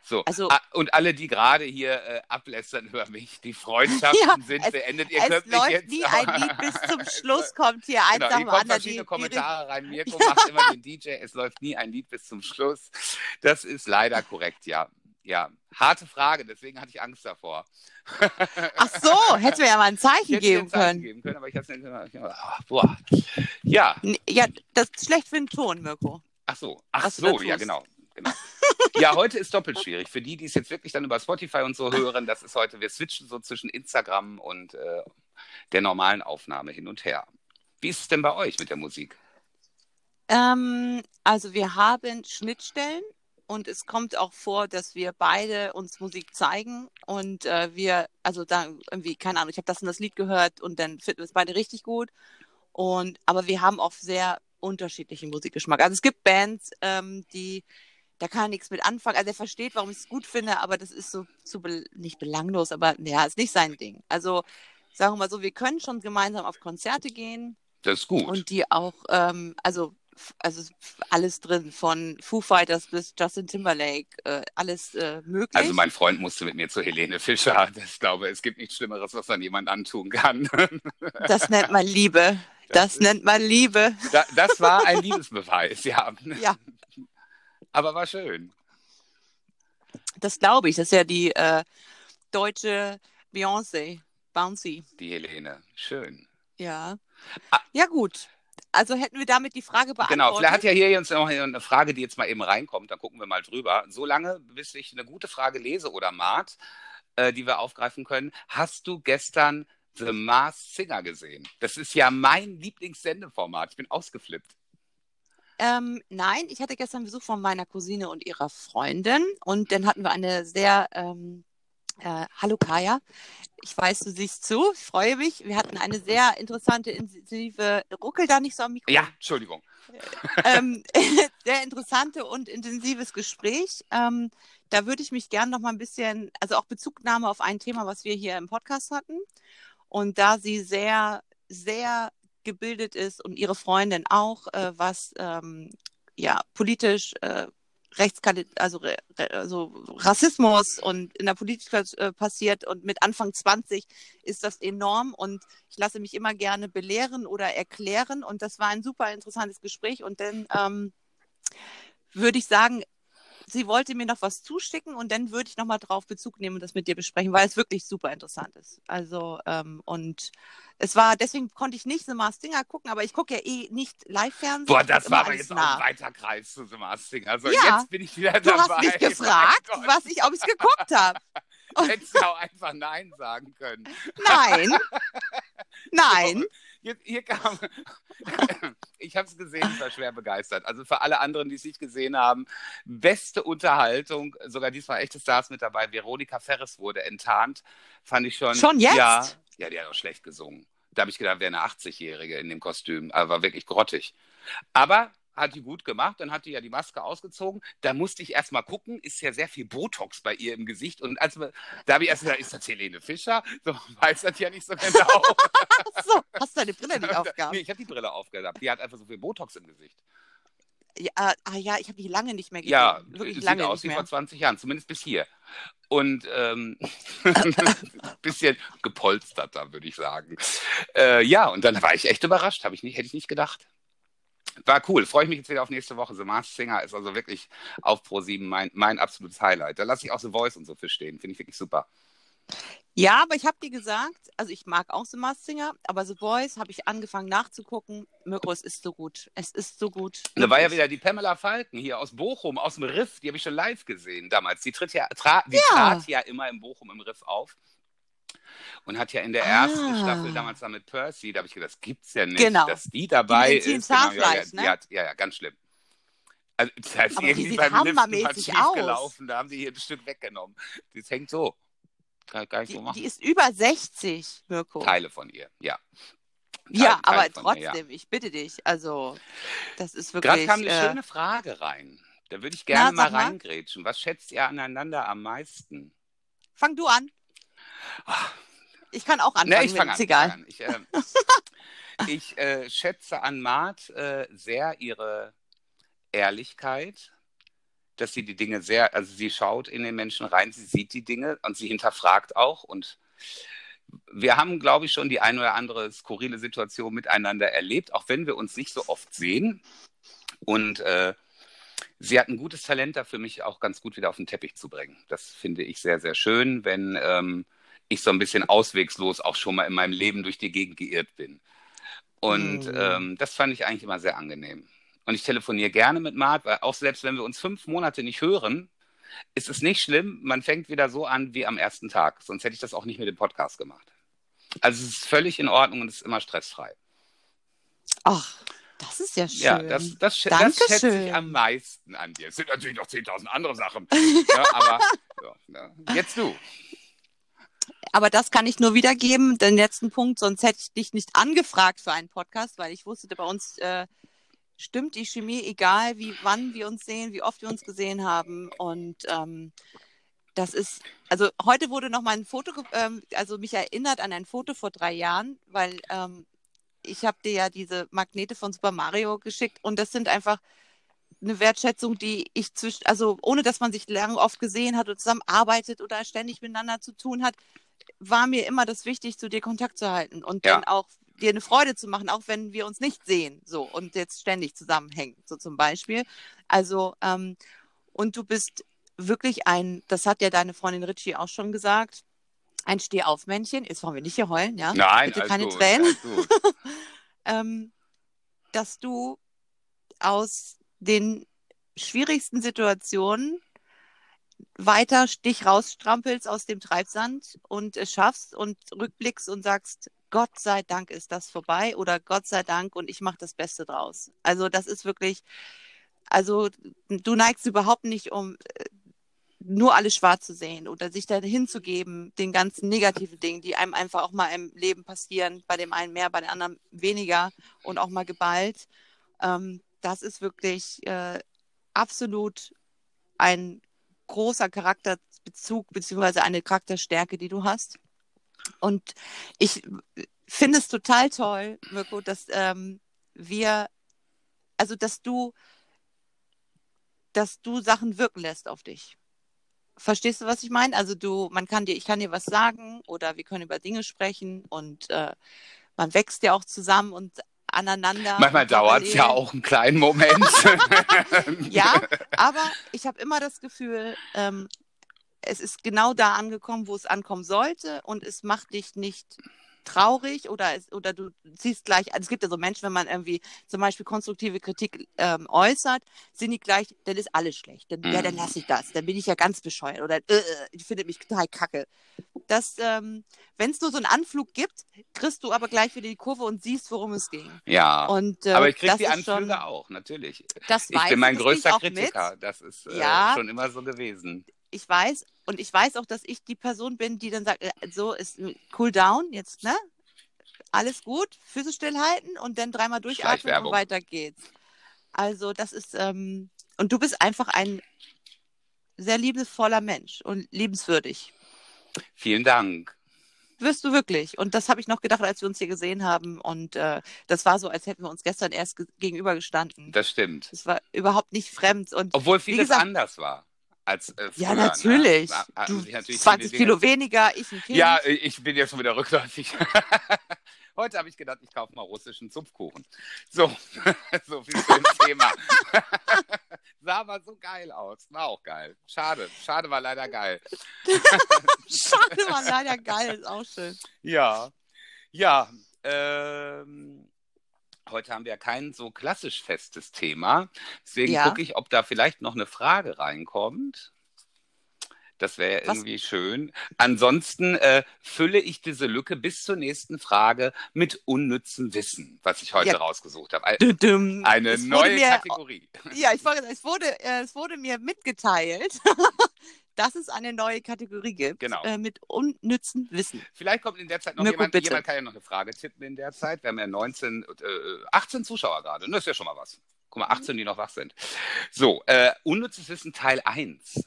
S1: So,
S2: Also-
S1: und alle, die gerade hier äh, ablästern über mich, die Freundschaften
S2: Ja,
S1: sind
S2: es-
S1: beendet. Ihr
S2: es
S1: könnt
S2: läuft
S1: jetzt
S2: nie ein Lied bis zum Schluss, kommt hier eins
S1: Genau,
S2: nach dem anderen.
S1: verschiedene
S2: Die- die-
S1: Kommentare rein. Mirko macht immer den DJ, es läuft nie ein Lied bis zum Schluss. Das ist leider korrekt, ja. Ja, harte Frage, deswegen hatte ich Angst davor.
S2: Ach so, hättest du mir ja mal ein
S1: Ich
S2: Zeichen
S1: hätte
S2: geben
S1: ein Zeichen
S2: können.
S1: geben können, aber ich habe es nicht gemacht. Ah, Boah. Ja,
S2: Ja, das ist schlecht für den Ton, Mirko.
S1: ach so, ach
S2: Was
S1: so, ja genau. genau. Ja, heute ist doppelt schwierig. Für die, die es jetzt wirklich dann über Spotify und so hören, das ist heute, wir switchen so zwischen Instagram und äh, der normalen Aufnahme hin und her. Wie ist es denn bei euch mit der Musik?
S2: Ähm, also wir haben Schnittstellen und es kommt auch vor, dass wir beide uns Musik zeigen und äh, wir, also da irgendwie, keine Ahnung, ich habe das und das Lied gehört und dann finden wir es beide richtig gut. Und aber wir haben auch sehr unterschiedlichen Musikgeschmack. Also es gibt Bands, ähm, die da kann er nichts mit anfangen. Also er versteht, warum ich es gut finde, aber das ist so zu be nicht belanglos, aber ja, ist nicht sein Ding. Also sagen wir mal so, wir können schon gemeinsam auf Konzerte gehen.
S1: Das ist gut.
S2: Und die auch, ähm, also, also alles drin, von Foo Fighters bis Justin Timberlake, äh, alles äh, möglich.
S1: Also mein Freund musste mit mir zu Helene Fischer. Ich glaube, es gibt nichts Schlimmeres, was man jemand antun kann.
S2: das nennt man Liebe. Das,
S1: ist-
S2: nennt man Liebe.
S1: Da, das war ein Liebesbeweis, ja.
S2: Ja,
S1: Aber war schön.
S2: das glaube ich. Das ist ja die äh, deutsche Beyoncé, Bouncy.
S1: Die Helene. Schön.
S2: Ja.
S1: Ah.
S2: Ja, gut. Also hätten wir damit die Frage beantwortet.
S1: Genau, vielleicht hat ja hier jetzt noch eine Frage, die jetzt mal eben reinkommt. Dann gucken wir mal drüber. Solange, bis ich eine gute Frage lese oder Mart, äh, die wir aufgreifen können. Hast du gestern The Mars Singer gesehen? Das ist ja mein Lieblingssendeformat. Ich bin ausgeflippt.
S2: Ähm, nein, ich hatte gestern Besuch von meiner Cousine und ihrer Freundin und dann hatten wir eine sehr, ähm, äh, hallo Kaya, ich weiß, du siehst zu, ich freue mich. Wir hatten eine sehr interessante, intensive, ruckel da nicht so am Mikro,
S1: Ja, Entschuldigung.
S2: ähm, sehr interessante und intensives Gespräch. Ähm, da würde ich mich gerne noch mal ein bisschen, also auch Bezugnahme auf ein Thema, was wir hier im Podcast hatten. Und da sie sehr, sehr gebildet ist und ihre Freundin auch, äh, was ähm, ja politisch äh, Rechtskandid also, also Rassismus und in der Politik äh, passiert und mit Anfang 20 ist das enorm und ich lasse mich immer gerne belehren oder erklären und das war ein super interessantes Gespräch und dann ähm, würde ich sagen, sie wollte mir noch was zuschicken und dann würde ich nochmal drauf Bezug nehmen und das mit dir besprechen, weil es wirklich super interessant ist. Also, ähm, und es war, deswegen konnte ich nicht The Mars Singer gucken, aber ich gucke ja eh nicht Live-Fernsehen.
S1: Boah, das war aber jetzt auch
S2: nach.
S1: ein weiter Kreis zu The Mars Singer. Also
S2: Ja.
S1: jetzt bin ich wieder
S2: Du
S1: dabei.
S2: hast mich gefragt,
S1: Mein Gott.
S2: was ich, ob ich es geguckt habe.
S1: Du hättest ja auch einfach Nein sagen können.
S2: Nein. Nein.
S1: Hier, hier kam, ich habe es gesehen, ich war schwer begeistert. Also für alle anderen, die es nicht gesehen haben, beste Unterhaltung, sogar diesmal echte Stars mit dabei. Veronika Ferres wurde enttarnt, fand ich schon.
S2: Schon jetzt?
S1: Ja, ja die hat auch schlecht gesungen. Da habe ich gedacht, wäre eine 80-Jährige in dem Kostüm, aber war wirklich grottig. Aber hat die gut gemacht, dann hat die ja die Maske ausgezogen. Da musste ich erst mal gucken, ist ja sehr viel Botox bei ihr im Gesicht. Und als da habe ich erst gesagt, ist das Helene Fischer? So weiß das ja nicht so genau.
S2: so, hast du deine Brille nicht aufgehabt?
S1: Nee, ich habe die Brille aufgehabt. Die hat einfach so viel Botox im Gesicht.
S2: Ja, ah ja, ich habe die lange nicht mehr gesehen.
S1: Ja,
S2: wirklich
S1: sieht
S2: lange
S1: aus wie vor 20 Jahren, zumindest bis hier. Und ähm, bisschen gepolsterter, würde ich sagen. Äh, ja, und dann war ich echt überrascht, ich nicht, hätte ich nicht gedacht. War cool, freue ich mich jetzt wieder auf nächste Woche. The Masked Singer ist also wirklich auf Pro7 mein, mein absolutes Highlight. Da lasse ich auch The Voice und so für stehen, finde ich wirklich super.
S2: Ja, aber ich habe dir gesagt, also ich mag auch The Masked Singer, aber The Voice habe ich angefangen nachzugucken. Mirko, es ist so gut. Es ist so gut.
S1: Da war ja wieder die Pamela Falken hier aus Bochum, aus dem Riff, die habe ich schon live gesehen damals. Die, tritt ja, tra die
S2: Ja.
S1: trat ja immer im Bochum im Riff auf. Und hat ja in der ersten
S2: Ah.
S1: Staffel damals da mit Percy, da habe ich gedacht, das gibt's ja nicht,
S2: Genau.
S1: dass die dabei
S2: Die
S1: ist. Genau, ja, ja,
S2: ne?
S1: die hat, ja, ja, ganz schlimm. Also, das heißt,
S2: Aber die
S1: irgendwie beim Liften was
S2: hammermäßig
S1: schief
S2: aus.
S1: gelaufen, da haben die hier ein Stück weggenommen. Das hängt so. Kann ich gar nicht
S2: Die,
S1: so machen.
S2: die ist über 60, Mirko.
S1: Teile von ihr, ja.
S2: ja,
S1: Teile-
S2: aber
S1: Teile von ihr,
S2: trotzdem, ich bitte dich. Also, das ist
S1: Gerade
S2: wirklich.
S1: kam eine
S2: äh,
S1: schöne Frage rein. Da würde ich gerne
S2: Na,
S1: mal. reingrätschen. Was schätzt ihr aneinander am meisten?
S2: Fang du an. Ich kann auch anfangen,
S1: Ne, ich
S2: wenn es egal.
S1: an. Ich, äh, ich äh, schätze an Mart äh, sehr ihre Ehrlichkeit, dass sie die Dinge sehr, also sie schaut in den Menschen rein, sie sieht die Dinge und sie hinterfragt auch. Und wir haben, glaube ich, schon die ein oder andere skurrile Situation miteinander erlebt, auch wenn wir uns nicht so oft sehen. Und äh, sie hat ein gutes Talent dafür, mich auch ganz gut wieder auf den Teppich zu bringen. Das finde ich sehr, sehr schön, wenn ähm, ich so ein bisschen auswegslos auch schon mal in meinem Leben durch die Gegend geirrt bin. Und
S2: Mhm.
S1: ähm, das fand ich eigentlich immer sehr angenehm. Und ich telefoniere gerne mit Mart, weil auch selbst wenn wir uns fünf Monate nicht hören, ist es nicht schlimm. Man fängt wieder so an wie am ersten Tag. Sonst hätte ich das auch nicht mit dem Podcast gemacht. Also es ist völlig in Ordnung und es ist immer stressfrei.
S2: Ach, das ist ja schön.
S1: Ja, das, das, das schätze ich am meisten an dir. Es sind natürlich noch 10.000 andere Sachen. ja, aber ja, ja. jetzt du.
S2: Aber das kann ich nur wiedergeben, den letzten Punkt, sonst hätte ich dich nicht angefragt für einen Podcast, weil ich wusste, bei uns äh, stimmt die Chemie, egal wie wann wir uns sehen, wie oft wir uns gesehen haben. Und ähm, das ist, also heute wurde noch mal ein Foto, ähm, also mich erinnert an ein Foto vor drei Jahren, weil ähm, ich habe dir ja diese Magnete von Super Mario geschickt und das sind einfach eine Wertschätzung, die ich zwischen, also ohne dass man sich lang oft gesehen hat oder zusammenarbeitet oder ständig miteinander zu tun hat, war mir immer das wichtig, zu dir Kontakt zu halten und
S1: Ja.
S2: dann auch dir eine Freude zu machen, auch wenn wir uns nicht sehen, so und jetzt ständig zusammenhängen, so zum Beispiel. Also ähm, und du bist wirklich ein, das hat ja deine Freundin Richie auch schon gesagt, ein Stehaufmännchen. Jetzt wollen wir nicht hier heulen, ja?
S1: Nein,
S2: Bitte keine
S1: gut,
S2: Tränen. ähm, dass du aus den schwierigsten Situationen weiter dich rausstrampelst aus dem Treibsand und es schaffst und rückblickst und sagst, Gott sei Dank ist das vorbei oder Gott sei Dank und ich mache das Beste draus. Also das ist wirklich, also du neigst überhaupt nicht um äh, nur alles schwarz zu sehen oder sich da hinzugeben, den ganzen negativen Dingen, die einem einfach auch mal im Leben passieren, bei dem einen mehr, bei dem anderen weniger und auch mal geballt. Ähm, das ist wirklich äh, absolut ein großer Charakterbezug beziehungsweise eine Charakterstärke, die du hast. Und ich finde es total toll, Mirko, dass ähm, wir, also dass du, dass du Sachen wirken lässt auf dich. Verstehst du, was ich meine? Also du, man kann dir, ich kann dir was sagen oder wir können über Dinge sprechen und äh, man wächst ja auch zusammen und aneinander.
S1: Manchmal dauert es ja auch einen kleinen Moment.
S2: Ja, aber ich habe immer das Gefühl, ähm, es ist genau da angekommen, wo es ankommen sollte und es macht dich nicht traurig oder, es, oder du siehst gleich, also es gibt ja so Menschen, wenn man irgendwie zum Beispiel konstruktive Kritik ähm, äußert, sind die gleich, dann ist alles schlecht. Dann, ja, dann
S1: Mhm.
S2: lasse ich das. Dann bin ich ja ganz bescheuert oder äh, ich finde mich total kacke. Das, ähm, wenn es nur so einen Anflug gibt, kriegst du aber gleich wieder die Kurve und siehst, worum es ging.
S1: Ja.
S2: Und, äh,
S1: Aber ich kriege
S2: das
S1: die Anflüge
S2: schon,
S1: auch, natürlich.
S2: Das
S1: Ich
S2: weiß
S1: bin mein
S2: krieg
S1: größter
S2: auch mit.
S1: Kritiker. Das ist äh,
S2: Ja.
S1: schon immer so gewesen.
S2: Ich weiß und ich weiß auch, dass ich die Person bin, die dann sagt, äh, so ist cool down jetzt, ne? Alles gut, Füße stillhalten und dann dreimal durchatmen und weiter geht's. Also das ist ähm, und du bist einfach ein sehr liebevoller Mensch und liebenswürdig.
S1: Vielen Dank.
S2: Wirst du wirklich. Und das habe ich noch gedacht, als wir uns hier gesehen haben. Und äh, das war so, als hätten wir uns gestern erst ge gegenüber gestanden.
S1: Das stimmt.
S2: Das war überhaupt nicht fremd. Und
S1: Obwohl vieles
S2: gesagt-
S1: anders war als äh, früher.
S2: ja, natürlich.
S1: Ne? Hatten
S2: Du,
S1: natürlich
S2: 20
S1: viele
S2: Kilo
S1: Dinge-
S2: weniger, ich ein Kind.
S1: Ja, äh, ich bin ja schon wieder rückläufig. Heute habe ich gedacht, ich kaufe mal russischen Zupfkuchen. So, so viel zum Thema. Sah aber so geil aus. War auch geil. Schade. Schade war leider geil.
S2: Schade, war leider geil, ist auch schön.
S1: Ja. Ja. Ähm, heute haben wir kein so klassisch festes Thema. Deswegen
S2: Ja.
S1: gucke ich, ob da vielleicht noch eine Frage reinkommt. Das wäre
S2: Was-
S1: irgendwie schön. Ansonsten äh, fülle ich diese Lücke bis zur nächsten Frage mit unnützem Wissen, was ich heute
S2: Ja.
S1: rausgesucht habe. Eine
S2: Es
S1: neue
S2: mir,
S1: Kategorie.
S2: Ja, ich wollte, es wurde, äh, es wurde mir mitgeteilt, dass es eine neue Kategorie gibt
S1: Genau.
S2: äh, mit unnützen Wissen.
S1: Vielleicht kommt in der Zeit noch
S2: Mirko,
S1: jemand,
S2: bitte.
S1: jemand kann ja noch eine Frage tippen in der Zeit. Wir haben ja 19, äh, 18 Zuschauer gerade. Das ist ja schon mal was. Guck mal, 18, die noch wach sind. So, äh, unnützes Wissen Teil 1.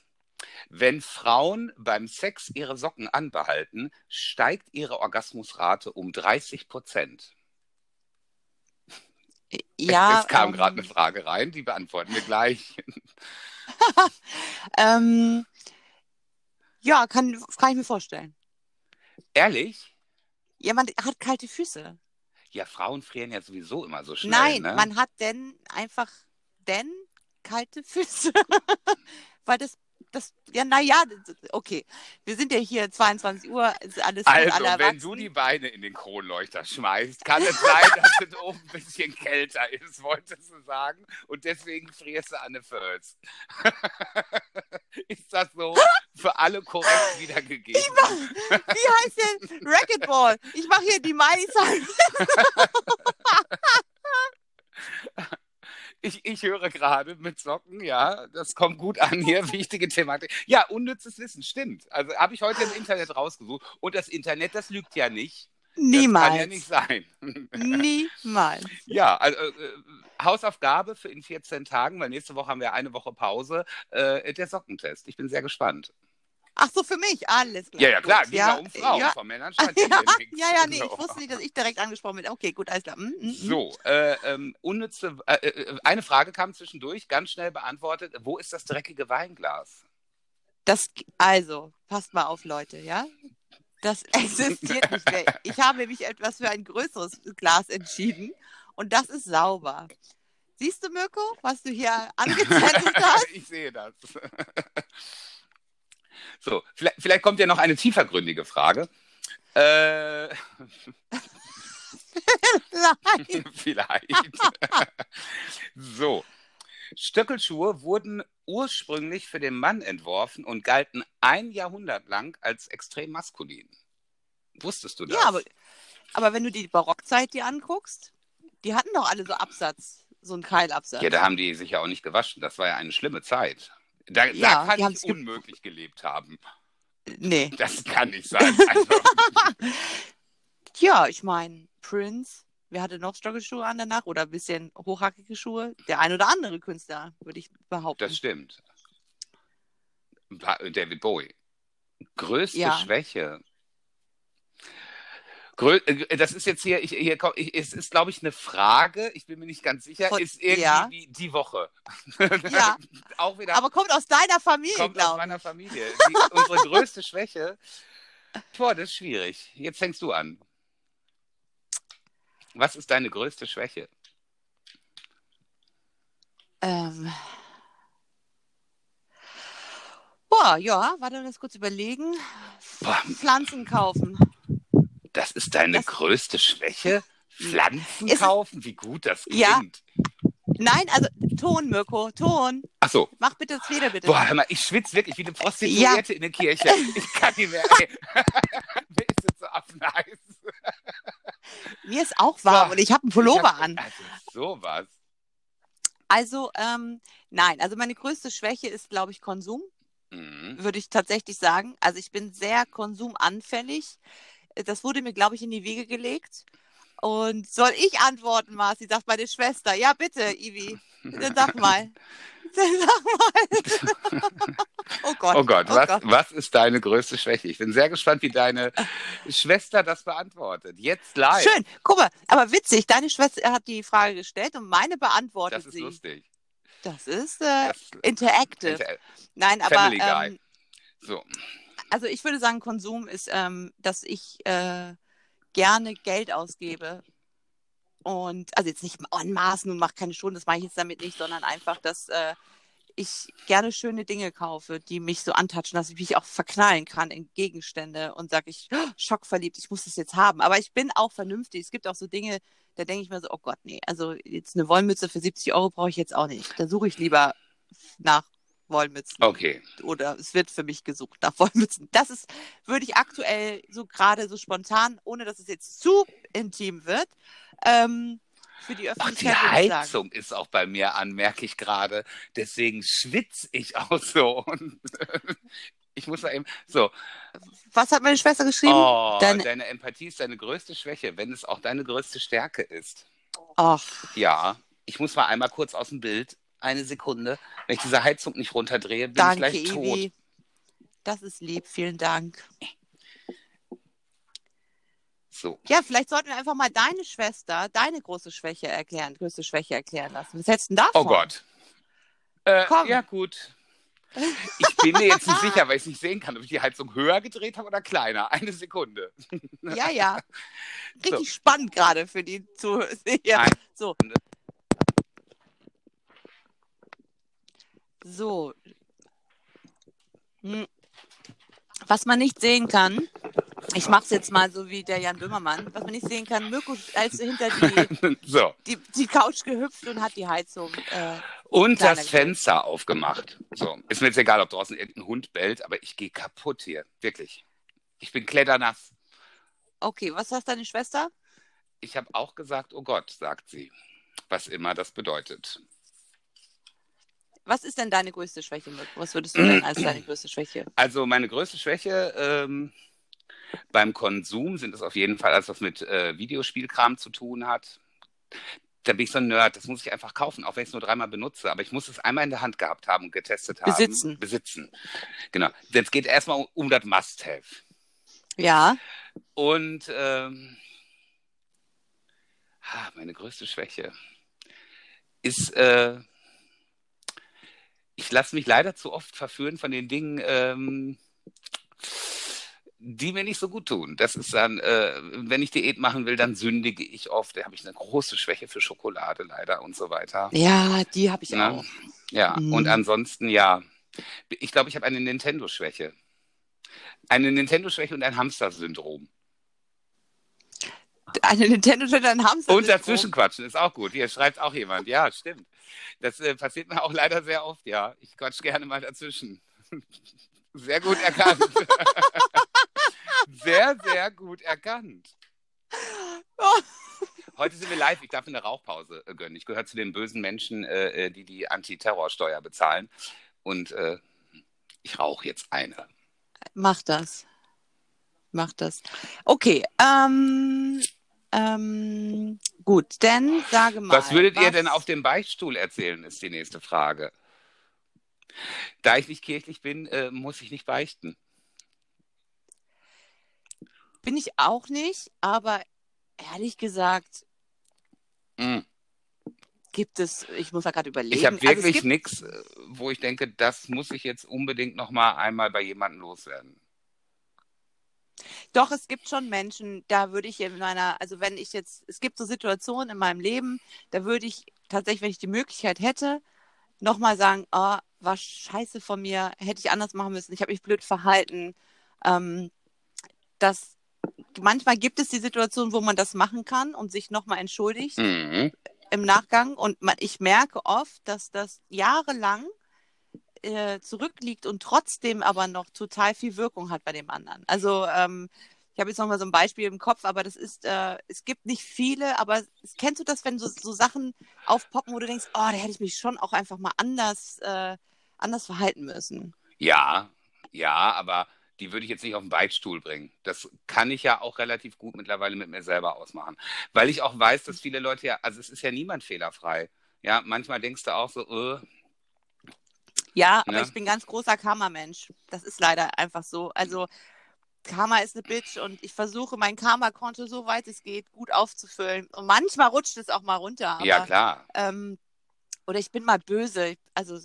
S1: Wenn Frauen beim Sex ihre Socken anbehalten, steigt ihre Orgasmusrate um 30 Prozent.
S2: Ja,
S1: es kam
S2: ähm,
S1: gerade eine Frage rein, die beantworten wir gleich.
S2: Ähm, ja, kann, kann ich mir vorstellen.
S1: Ehrlich?
S2: Jemand hat kalte Füße.
S1: Ja, Frauen frieren ja sowieso immer so schnell.
S2: Nein,
S1: ne?
S2: man hat denn einfach denn kalte Füße. Weil das, das, ja, naja, okay. Wir sind ja hier 22 Uhr, ist alles
S1: Also, wenn du die Beine in den Kronleuchter schmeißt, kann es sein, dass es oben ein bisschen kälter ist, wolltest du sagen. Und deswegen frierst du an der First. ist das so für alle korrekt wiedergegeben?
S2: Wie heißt denn Racquetball? Ich mache hier die Mais.
S1: Ich, ich höre gerade mit Socken, ja, das kommt gut an hier, wichtige Thematik. Ja, unnützes Wissen, stimmt. Also habe ich heute im Internet rausgesucht. Und das Internet, das lügt ja nicht. Das kann ja
S2: Niemals.
S1: nicht sein.
S2: Niemals.
S1: Ja, also äh, Hausaufgabe für in 14 Tagen, weil nächste Woche haben wir eine Woche Pause, äh, der Sockentest. Ich bin sehr gespannt.
S2: Ach so, für mich, alles klar.
S1: Ja, ja, klar, ging ja um Frauen.
S2: Ja,
S1: Von Männern stand
S2: ja,
S1: ja,
S2: ja, ja, nee,
S1: So.
S2: ich wusste nicht, dass ich direkt angesprochen bin. Okay, gut, alles klar. Mm, mm.
S1: So, äh, ähm, unnütze, äh, äh, eine Frage kam zwischendurch, ganz schnell beantwortet. Wo ist das dreckige Weinglas?
S2: Das, also, passt mal auf, Leute, ja? Das existiert nicht mehr. Ich habe mich etwas für ein größeres Glas entschieden und das ist sauber. Siehst du, Mirko, was du hier angezettelt hast?
S1: ich sehe das. So, vielleicht, vielleicht kommt ja noch eine tiefergründige Frage. Äh. Vielleicht. so. Stöckelschuhe wurden ursprünglich für den Mann entworfen und galten ein Jahrhundert lang als extrem maskulin. Wusstest du das?
S2: Ja, aber, aber wenn du die Barockzeit dir anguckst, die hatten doch alle so Absatz, so einen Keilabsatz.
S1: ja, da haben die sich ja auch nicht gewaschen. Das war ja eine schlimme Zeit. Da,
S2: Ja,
S1: da kann ich
S2: ge-
S1: unmöglich gelebt haben.
S2: Nee.
S1: Das kann nicht sein. Also,
S2: Ja, ich meine, Prince, wer hatte noch Stockelschuhe an danach? Oder ein bisschen hochhackige Schuhe? Der ein oder andere Künstler, würde ich behaupten.
S1: das stimmt. David Bowie. Größte
S2: Ja.
S1: Schwäche. Äh, das ist jetzt hier, ich, hier komm, ich, es ist, glaube ich, eine Frage, ich bin mir nicht ganz sicher,
S2: Von-
S1: ist irgendwie
S2: ja.
S1: die, die Woche.
S2: Ja.
S1: Auch wieder
S2: Aber kommt aus deiner Familie,
S1: kommt aus
S2: glaube
S1: meiner Familie. Die, unsere größte Schwäche. Boah, das ist schwierig. Jetzt fängst du an. Was ist deine größte Schwäche?
S2: ich. Ähm. Boah, ja, warte, lass kurz überlegen.
S1: Boah.
S2: Pflanzen kaufen.
S1: Das ist deine
S2: Das-
S1: größte Schwäche? Pflanzen
S2: Ist-
S1: kaufen? Wie gut das klingt.
S2: Ja. Nein, also Ton, Mirko, Ton.
S1: Ach so.
S2: Mach bitte das Feder bitte.
S1: Boah, hör mal, ich schwitze wirklich wie eine Prostituierte in der Kirche. Ich kann nicht mehr. Ey. Mir ist jetzt so affenheiß.
S2: Mir ist auch warm
S1: Boah,
S2: und ich habe einen Pullover
S1: hab-
S2: an.
S1: Also sowas.
S2: Also, ähm, nein, also meine größte Schwäche ist, glaube ich, Konsum,
S1: Mhm.
S2: würde ich tatsächlich sagen. Also ich bin sehr konsumanfällig. Das wurde mir, glaube ich, in die Wiege gelegt. Und soll ich antworten, Marci? Sagt meine Schwester. Ja, bitte, Ivi. Dann sag mal. Dann sag mal. oh Gott.
S1: Oh Gott, was,
S2: Gott.
S1: was ist deine größte Schwäche? Ich bin sehr gespannt, wie deine Schwester das beantwortet. Jetzt live.
S2: Schön. Guck mal, aber witzig, deine Schwester hat die Frage gestellt und meine beantwortet
S1: Das ist
S2: sie.
S1: lustig.
S2: Das ist äh,
S1: Das,
S2: interactive.
S1: Inter-
S2: Nein, aber
S1: Family Guy.
S2: ähm,
S1: so.
S2: Also ich würde sagen, Konsum ist, ähm, dass ich äh, gerne Geld ausgebe. Und also jetzt nicht en Maßen und mache keine Schulden, das mache ich jetzt damit nicht, sondern einfach, dass äh, ich gerne schöne Dinge kaufe, die mich so antatschen, dass ich mich auch verknallen kann in Gegenstände und sage ich, oh, schockverliebt, ich muss das jetzt haben. Aber ich bin auch vernünftig. Es gibt auch so Dinge, da denke ich mir so, oh Gott, nee, also jetzt eine Wollmütze für 70 Euro brauche ich jetzt auch nicht. Da suche ich lieber nach Wollmützen
S1: Okay.
S2: oder es wird für mich gesucht nach Wollmützen. Das ist, würde ich aktuell so gerade so spontan, ohne dass es jetzt zu intim wird, ähm, für die
S1: Ach, die
S2: Öffentlichkeit ich sagen.
S1: Heizung ist auch bei mir an, merke ich gerade. Deswegen schwitze ich auch so. Und ich muss da eben. So.
S2: Was hat meine Schwester geschrieben?
S1: Oh,
S2: Deine-
S1: deine Empathie ist deine größte Schwäche, wenn es auch deine größte Stärke ist.
S2: Ach,
S1: Ja, ich muss mal einmal kurz aus dem Bild. Eine Sekunde. Wenn ich diese Heizung nicht runterdrehe, bin
S2: danke,
S1: ich gleich tot.
S2: Ivi. Das ist lieb, vielen Dank.
S1: So.
S2: Ja, vielleicht sollten wir einfach mal deine Schwester, deine große Schwäche erklären, größte Schwäche erklären lassen. Was hältst du denn davon?
S1: Oh Gott. Äh,
S2: Komm.
S1: ja, gut. Ich bin mir jetzt nicht sicher, weil ich es nicht sehen kann, ob ich die Heizung höher gedreht habe oder kleiner. Eine Sekunde.
S2: Ja, ja. Richtig spannend gerade für die Zuseher.
S1: Ein-
S2: So. So. Hm. Was man nicht sehen kann, ich mache es jetzt mal so wie der Jan Böhmermann, was man nicht sehen kann, Mirko ist also hinter die,
S1: So.
S2: die, die Couch gehüpft und hat die Heizung. Äh,
S1: Und das Fenster aufgemacht. So. Ist mir jetzt egal, ob draußen irgendein Hund bellt, aber ich gehe kaputt hier. Wirklich. Ich bin kletternass.
S2: okay, was sagt deine Schwester?
S1: Ich habe auch gesagt, oh Gott, sagt sie. Was immer das bedeutet.
S2: Was ist denn deine größte Schwäche, Mirko? Was würdest du denn als deine größte Schwäche?
S1: Also meine größte Schwäche ähm, beim Konsum sind es auf jeden Fall alles, was mit äh, Videospielkram zu tun hat. Da bin ich so ein Nerd, das muss ich einfach kaufen, auch wenn ich es nur dreimal benutze. Aber ich muss es einmal in der Hand gehabt haben und getestet haben.
S2: Besitzen.
S1: Besitzen. Genau. Jetzt geht erstmal um, um das Must-Have.
S2: Ja,
S1: Und ähm, meine größte Schwäche ist, äh, ich lasse mich leider zu oft verführen von den Dingen, ähm, die mir nicht so gut tun. Das ist dann, äh, wenn ich Diät machen will, dann sündige ich oft. Da habe ich eine große Schwäche für Schokolade leider und so weiter.
S2: ja, die habe ich
S1: Ne?
S2: auch.
S1: Ja,
S2: Mhm.
S1: und ansonsten ja. Ich glaube, ich habe eine Nintendo-Schwäche. Eine Nintendo-Schwäche und ein Hamster-Syndrom.
S2: Eine Nintendo stellt ein Hamster.
S1: Und dazwischen quatschen ist auch gut. Hier schreibt auch jemand. Ja, stimmt. Das äh, passiert mir auch leider sehr oft, ja. Ich quatsch gerne mal dazwischen. Sehr gut erkannt. sehr, sehr gut erkannt. Heute sind wir live. Ich darf eine Rauchpause äh, gönnen. Ich gehöre zu den bösen Menschen, äh, äh, die die Antiterrorsteuer bezahlen. Und äh, ich rauche jetzt eine.
S2: Mach das. Mach das. Okay, ähm, ähm, gut, dann sage mal.
S1: Was würdet ihr
S2: was-
S1: denn auf dem Beichtstuhl erzählen, ist die nächste Frage. Da ich nicht kirchlich bin, äh, muss ich nicht beichten.
S2: Bin ich auch nicht, aber ehrlich gesagt
S1: Mm.
S2: gibt es, ich muss da gerade überlegen.
S1: Ich habe
S2: also
S1: wirklich
S2: gibt,
S1: nichts, äh, wo ich denke, das muss ich jetzt unbedingt noch mal einmal bei jemandem loswerden.
S2: Doch, es gibt schon Menschen, da würde ich in meiner, also wenn ich jetzt, es gibt so Situationen in meinem Leben, da würde ich tatsächlich, wenn ich die Möglichkeit hätte, nochmal sagen, oh, war scheiße von mir, hätte ich anders machen müssen, ich habe mich blöd verhalten. Ähm, das manchmal gibt es die Situation, wo man das machen kann und sich nochmal entschuldigt
S1: Mhm.
S2: im Nachgang. Und man, ich merke oft, dass das jahrelang äh, zurückliegt und trotzdem aber noch total viel Wirkung hat bei dem anderen. Also ähm, ich habe jetzt noch mal so ein Beispiel im Kopf, aber das ist, äh, es gibt nicht viele, aber kennst du das, wenn so, so Sachen aufpoppen, wo du denkst, oh, da hätte ich mich schon auch einfach mal anders, äh, anders verhalten müssen.
S1: Ja, ja, aber die würde ich jetzt nicht auf den Beichtstuhl bringen. Das kann ich ja auch relativ gut mittlerweile mit mir selber ausmachen. Weil ich auch weiß, dass viele Leute ja, also es ist ja niemand fehlerfrei. Ja, manchmal denkst du auch so, äh,
S2: Ja, aber
S1: Ja.
S2: ich bin ganz großer Karma-Mensch. Das ist leider einfach so. Also Karma ist eine Bitch und ich versuche mein Karma-Konto so weit es geht gut aufzufüllen. Und manchmal rutscht es auch mal runter. Aber,
S1: ja klar.
S2: Ähm, oder ich bin mal böse, also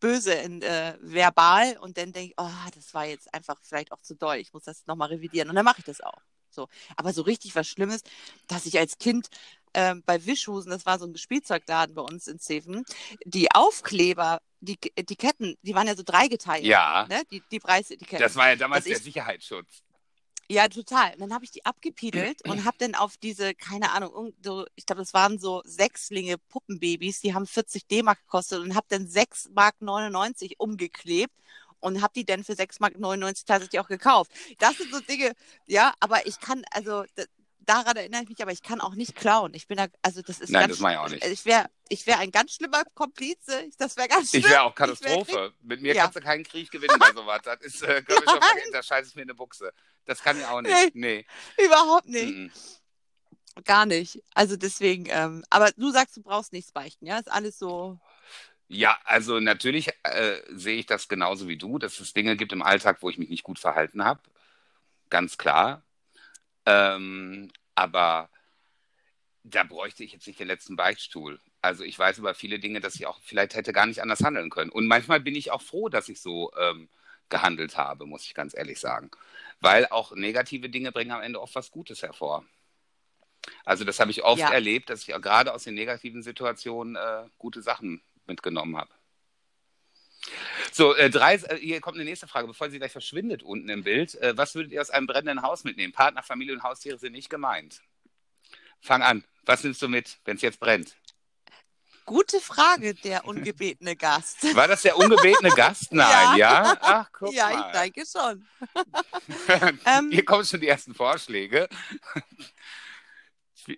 S2: böse in, äh, verbal und dann denke ich, oh, das war jetzt einfach vielleicht auch zu doll. Ich muss das nochmal revidieren. Und dann mache ich das auch. So. Aber so richtig was Schlimmes, dass ich als Kind ähm, bei Wischhusen, das war so ein Spielzeugladen bei uns in Zeven, die Aufkleber, die Etiketten, die waren ja so dreigeteilt.
S1: Ja,
S2: Ne? Die, die Preisetiketten.
S1: das war ja damals
S2: dass
S1: der
S2: ich-
S1: Sicherheitsschutz.
S2: Ja, total. Und dann habe ich die abgepiedelt und habe dann auf diese, keine Ahnung, so, ich glaube, das waren so Sechslinge Puppenbabys, die haben 40 D-Mark gekostet und habe dann 6 Mark 99 umgeklebt und habe die dann für 6 Mark 99 tatsächlich auch gekauft. Das sind so Dinge, ja, aber ich kann, also daran erinnere ich mich, aber ich kann auch nicht klauen. Ich bin da, also das ist
S1: Nein,
S2: ganz,
S1: das mache ich auch nicht.
S2: Ich wäre ich wär ein ganz schlimmer Komplize. Das wäre ganz schlimm.
S1: Ich wäre auch
S2: Ich wär
S1: Katastrophe. Mit mir
S2: Ja.
S1: kannst du keinen Krieg gewinnen bei sowas. Das ist, äh, schon vergessen, da scheiße ich mir in eine Buchse. Das kann ich auch nicht. Nee.
S2: Überhaupt nicht.
S1: Mhm.
S2: Gar nicht. Also deswegen, ähm, aber du sagst, du brauchst nichts beichten, ja? Ist alles so.
S1: Ja, also natürlich äh, sehe ich das genauso wie du, dass es Dinge gibt im Alltag, wo ich mich nicht gut verhalten habe. Ganz klar. Ähm, aber da bräuchte ich jetzt nicht den letzten Beichtstuhl. Also ich weiß über viele Dinge, dass ich auch vielleicht hätte gar nicht anders handeln können. Und manchmal bin ich auch froh, dass ich so ähm, gehandelt habe, muss ich ganz ehrlich sagen. Weil auch negative Dinge bringen am Ende oft was Gutes hervor. Also das habe ich oft
S2: Ja.
S1: erlebt, dass ich auch gerade aus den negativen Situationen äh, gute Sachen mitgenommen habe. So, äh, drei, äh, hier kommt eine nächste Frage, bevor sie gleich verschwindet unten im Bild. Äh, was würdet ihr aus einem brennenden Haus mitnehmen? Partner, Familie und Haustiere sind nicht gemeint. Fang an. Was nimmst du mit, wenn es jetzt brennt?
S2: Gute Frage, der ungebetene Gast.
S1: War das der ungebetene Gast? Nein, ja? Ach, guck
S2: ja,
S1: mal.
S2: ich denke schon. Ähm,
S1: Hier kommen schon die ersten Vorschläge.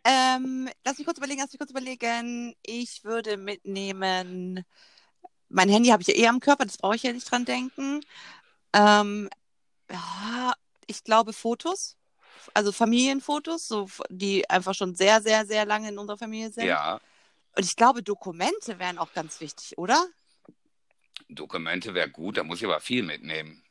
S2: Ähm, lass mich kurz überlegen, lass mich kurz überlegen. Ich würde mitnehmen. Mein Handy habe ich ja eh am Körper, das brauche ich ja nicht dran denken. Ähm, ja, ich glaube Fotos, also Familienfotos, so, die einfach schon sehr, sehr, sehr lange in unserer Familie sind.
S1: Ja,
S2: Und ich glaube, Dokumente wären auch ganz wichtig, oder?
S1: Dokumente wäre gut, da muss ich aber viel mitnehmen.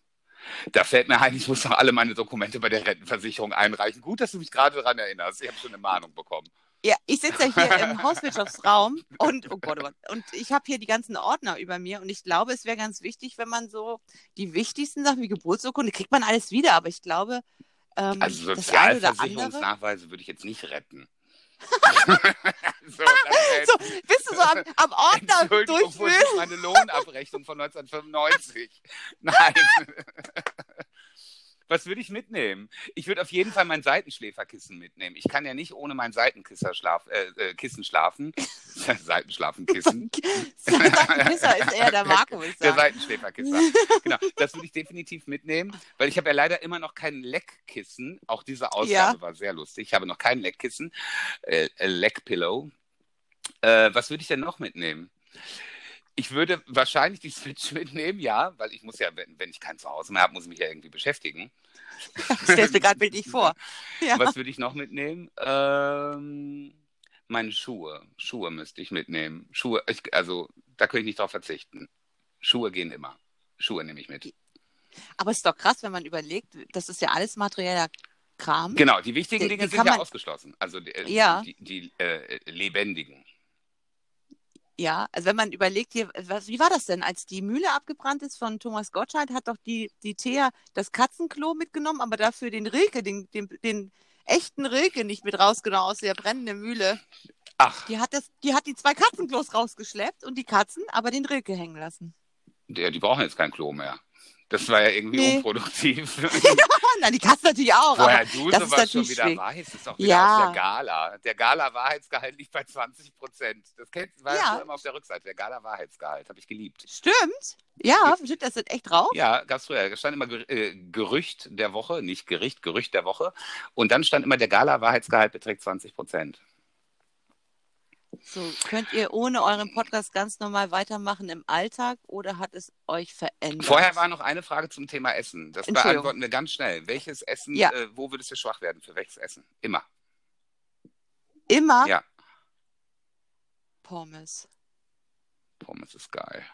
S1: Da fällt mir ein, ich muss noch alle meine Dokumente bei der Rentenversicherung einreichen. Gut, dass du mich gerade daran erinnerst. Ich habe schon eine Mahnung bekommen.
S2: Ja, ich sitze ja hier im Hauswirtschaftsraum und, oh Gott, oh Gott, und ich habe hier die ganzen Ordner über mir und ich glaube, es wäre ganz wichtig, wenn man so die wichtigsten Sachen wie Geburtsurkunde, kriegt man alles wieder, aber ich glaube, ähm,
S1: Also. Sozialversicherungsnachweise würde ich jetzt nicht retten. so, wäre
S2: So, bist du so am, am Ordner durchwühlen?
S1: meine Lohnabrechnung von 1995? Nein. Was würde ich mitnehmen? Ich würde auf jeden Fall mein Seitenschläferkissen mitnehmen. Ich kann ja nicht ohne mein Seitenkisser schlaf, äh, äh, Kissen schlafen. Seitenschlafenkissen.
S2: Kisser ist eher der Marco,
S1: Der. Seitenschläferkisser. genau, das würde ich definitiv mitnehmen, weil ich habe ja leider immer noch kein Leckkissen. Auch diese Ausgabe
S2: Ja.
S1: war sehr lustig. Ich habe noch kein Leckkissen, äh, äh, Leckpillow. Äh, was würde ich denn noch mitnehmen? Ich würde wahrscheinlich die Switch mitnehmen, ja, weil ich muss ja, wenn, wenn ich kein Zuhause mehr habe, muss ich mich ja irgendwie beschäftigen.
S2: Es mir gerade bildlich vor. Ja.
S1: Was würde ich noch mitnehmen? Ähm, meine Schuhe. Schuhe müsste ich mitnehmen. Schuhe, ich, also da könnte ich nicht drauf verzichten. Schuhe gehen immer. Schuhe nehme ich mit.
S2: Aber es ist doch krass, wenn man überlegt, das ist ja alles materieller Kram.
S1: Genau, die wichtigen
S2: Die-
S1: Dinge
S2: die
S1: sind ja
S2: man-
S1: ausgeschlossen. Also die, äh,
S2: Ja.
S1: die, die äh, lebendigen.
S2: Ja, also wenn man überlegt, hier, was, wie war das denn, als die Mühle abgebrannt ist von Thomas Gottschalk, hat doch die, die Thea das Katzenklo mitgenommen, aber dafür den Rilke, den, den, den echten Rilke nicht mit rausgenommen aus der brennenden Mühle.
S1: Ach,
S2: Die hat, das, die hat die zwei Katzenklos rausgeschleppt und die Katzen aber den Rilke hängen lassen.
S1: der, die brauchen jetzt kein Klo mehr. Das war ja irgendwie
S2: Nee.
S1: unproduktiv.
S2: Nein, die kannst du natürlich auch.
S1: Vorher du
S2: das ist
S1: schon wieder
S2: schwierig.
S1: weiß, ist doch wieder
S2: Ja.
S1: aus der Gala. Der Gala-Wahrheitsgehalt liegt bei 20 Prozent. Das kennst, war
S2: Ja.
S1: immer auf der Rückseite. Der Gala-Wahrheitsgehalt habe ich geliebt.
S2: Stimmt. Ja, stimmt, das echt drauf.
S1: Ja, gab's früher. Da stand immer äh, Gerücht der Woche, nicht Gericht, Gerücht der Woche. Und dann stand immer, der Gala-Wahrheitsgehalt beträgt 20 Prozent.
S2: So, könnt ihr ohne euren Podcast ganz normal weitermachen im Alltag oder hat es euch verändert?
S1: Vorher war noch eine Frage zum Thema Essen. Das beantworten wir ganz schnell. Welches Essen,
S2: Ja.
S1: äh, wo würdest du schwach werden? Für welches Essen? Immer.
S2: Immer
S1: Ja.
S2: Pommes.
S1: Pommes ist geil.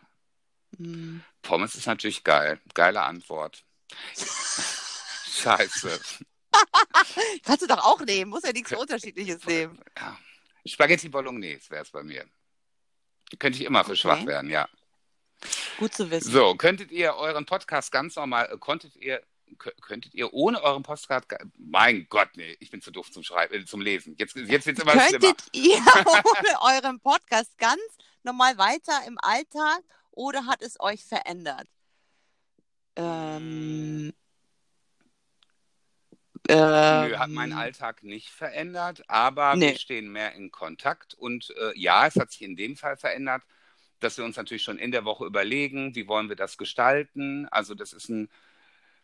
S2: Hm.
S1: Pommes ist natürlich geil. Geile Antwort. Scheiße.
S2: Kannst du doch auch nehmen, muss ja nichts Unterschiedliches nehmen.
S1: Ja. Spaghetti Bolognese wäre es bei mir. Könnte ich immer für
S2: Okay.
S1: schwach werden, ja.
S2: Gut zu wissen.
S1: So, könntet ihr euren Podcast ganz normal, äh, konntet ihr, kö- könntet ihr ohne euren Podcast, mein Gott, nee, ich bin zu doof zum Schreiben, äh, zum Lesen. Jetzt, jetzt wird es immer schlimmer.
S2: Könntet ihr ohne euren Podcast ganz normal weiter im Alltag oder hat es euch verändert? Ähm, ähm,
S1: Nö, hat meinen Alltag nicht verändert, aber
S2: Nee.
S1: wir stehen mehr in Kontakt und äh, ja, es hat sich in dem Fall verändert, dass wir uns natürlich schon in der Woche überlegen, wie wollen wir das gestalten. Also das ist ein,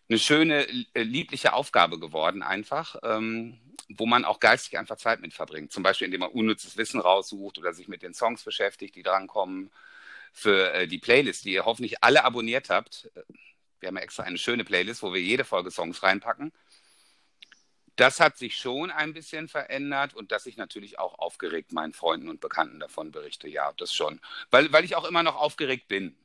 S1: eine schöne, äh, liebliche Aufgabe geworden einfach, ähm, wo man auch geistig einfach Zeit mit verbringt. Zum Beispiel, indem man unnützes Wissen raussucht oder sich mit den Songs beschäftigt, die drankommen. Für äh, die Playlist, die ihr hoffentlich alle abonniert habt. Äh, Wir haben ja extra eine schöne Playlist, wo wir jede Folge Songs reinpacken. Das hat sich schon ein bisschen verändert und dass ich natürlich auch aufgeregt meinen Freunden und Bekannten davon berichte. Ja, das schon. Weil, weil ich auch immer noch aufgeregt bin.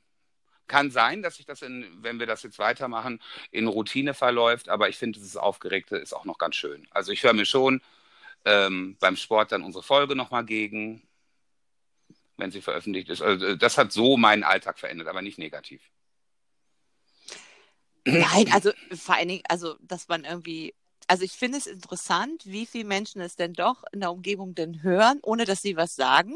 S1: Kann sein, dass sich das, in, wenn wir das jetzt weitermachen, in Routine verläuft, aber ich finde, dieses Aufgeregte ist auch noch ganz schön. Also ich höre mir schon ähm, beim Sport dann unsere Folge nochmal gegen, wenn sie veröffentlicht ist. Also das hat so meinen Alltag verändert, aber nicht negativ.
S2: Nein, also vor allen Dingen, also dass man irgendwie, also ich finde es interessant, wie viele Menschen es denn doch in der Umgebung denn hören, ohne dass sie was sagen.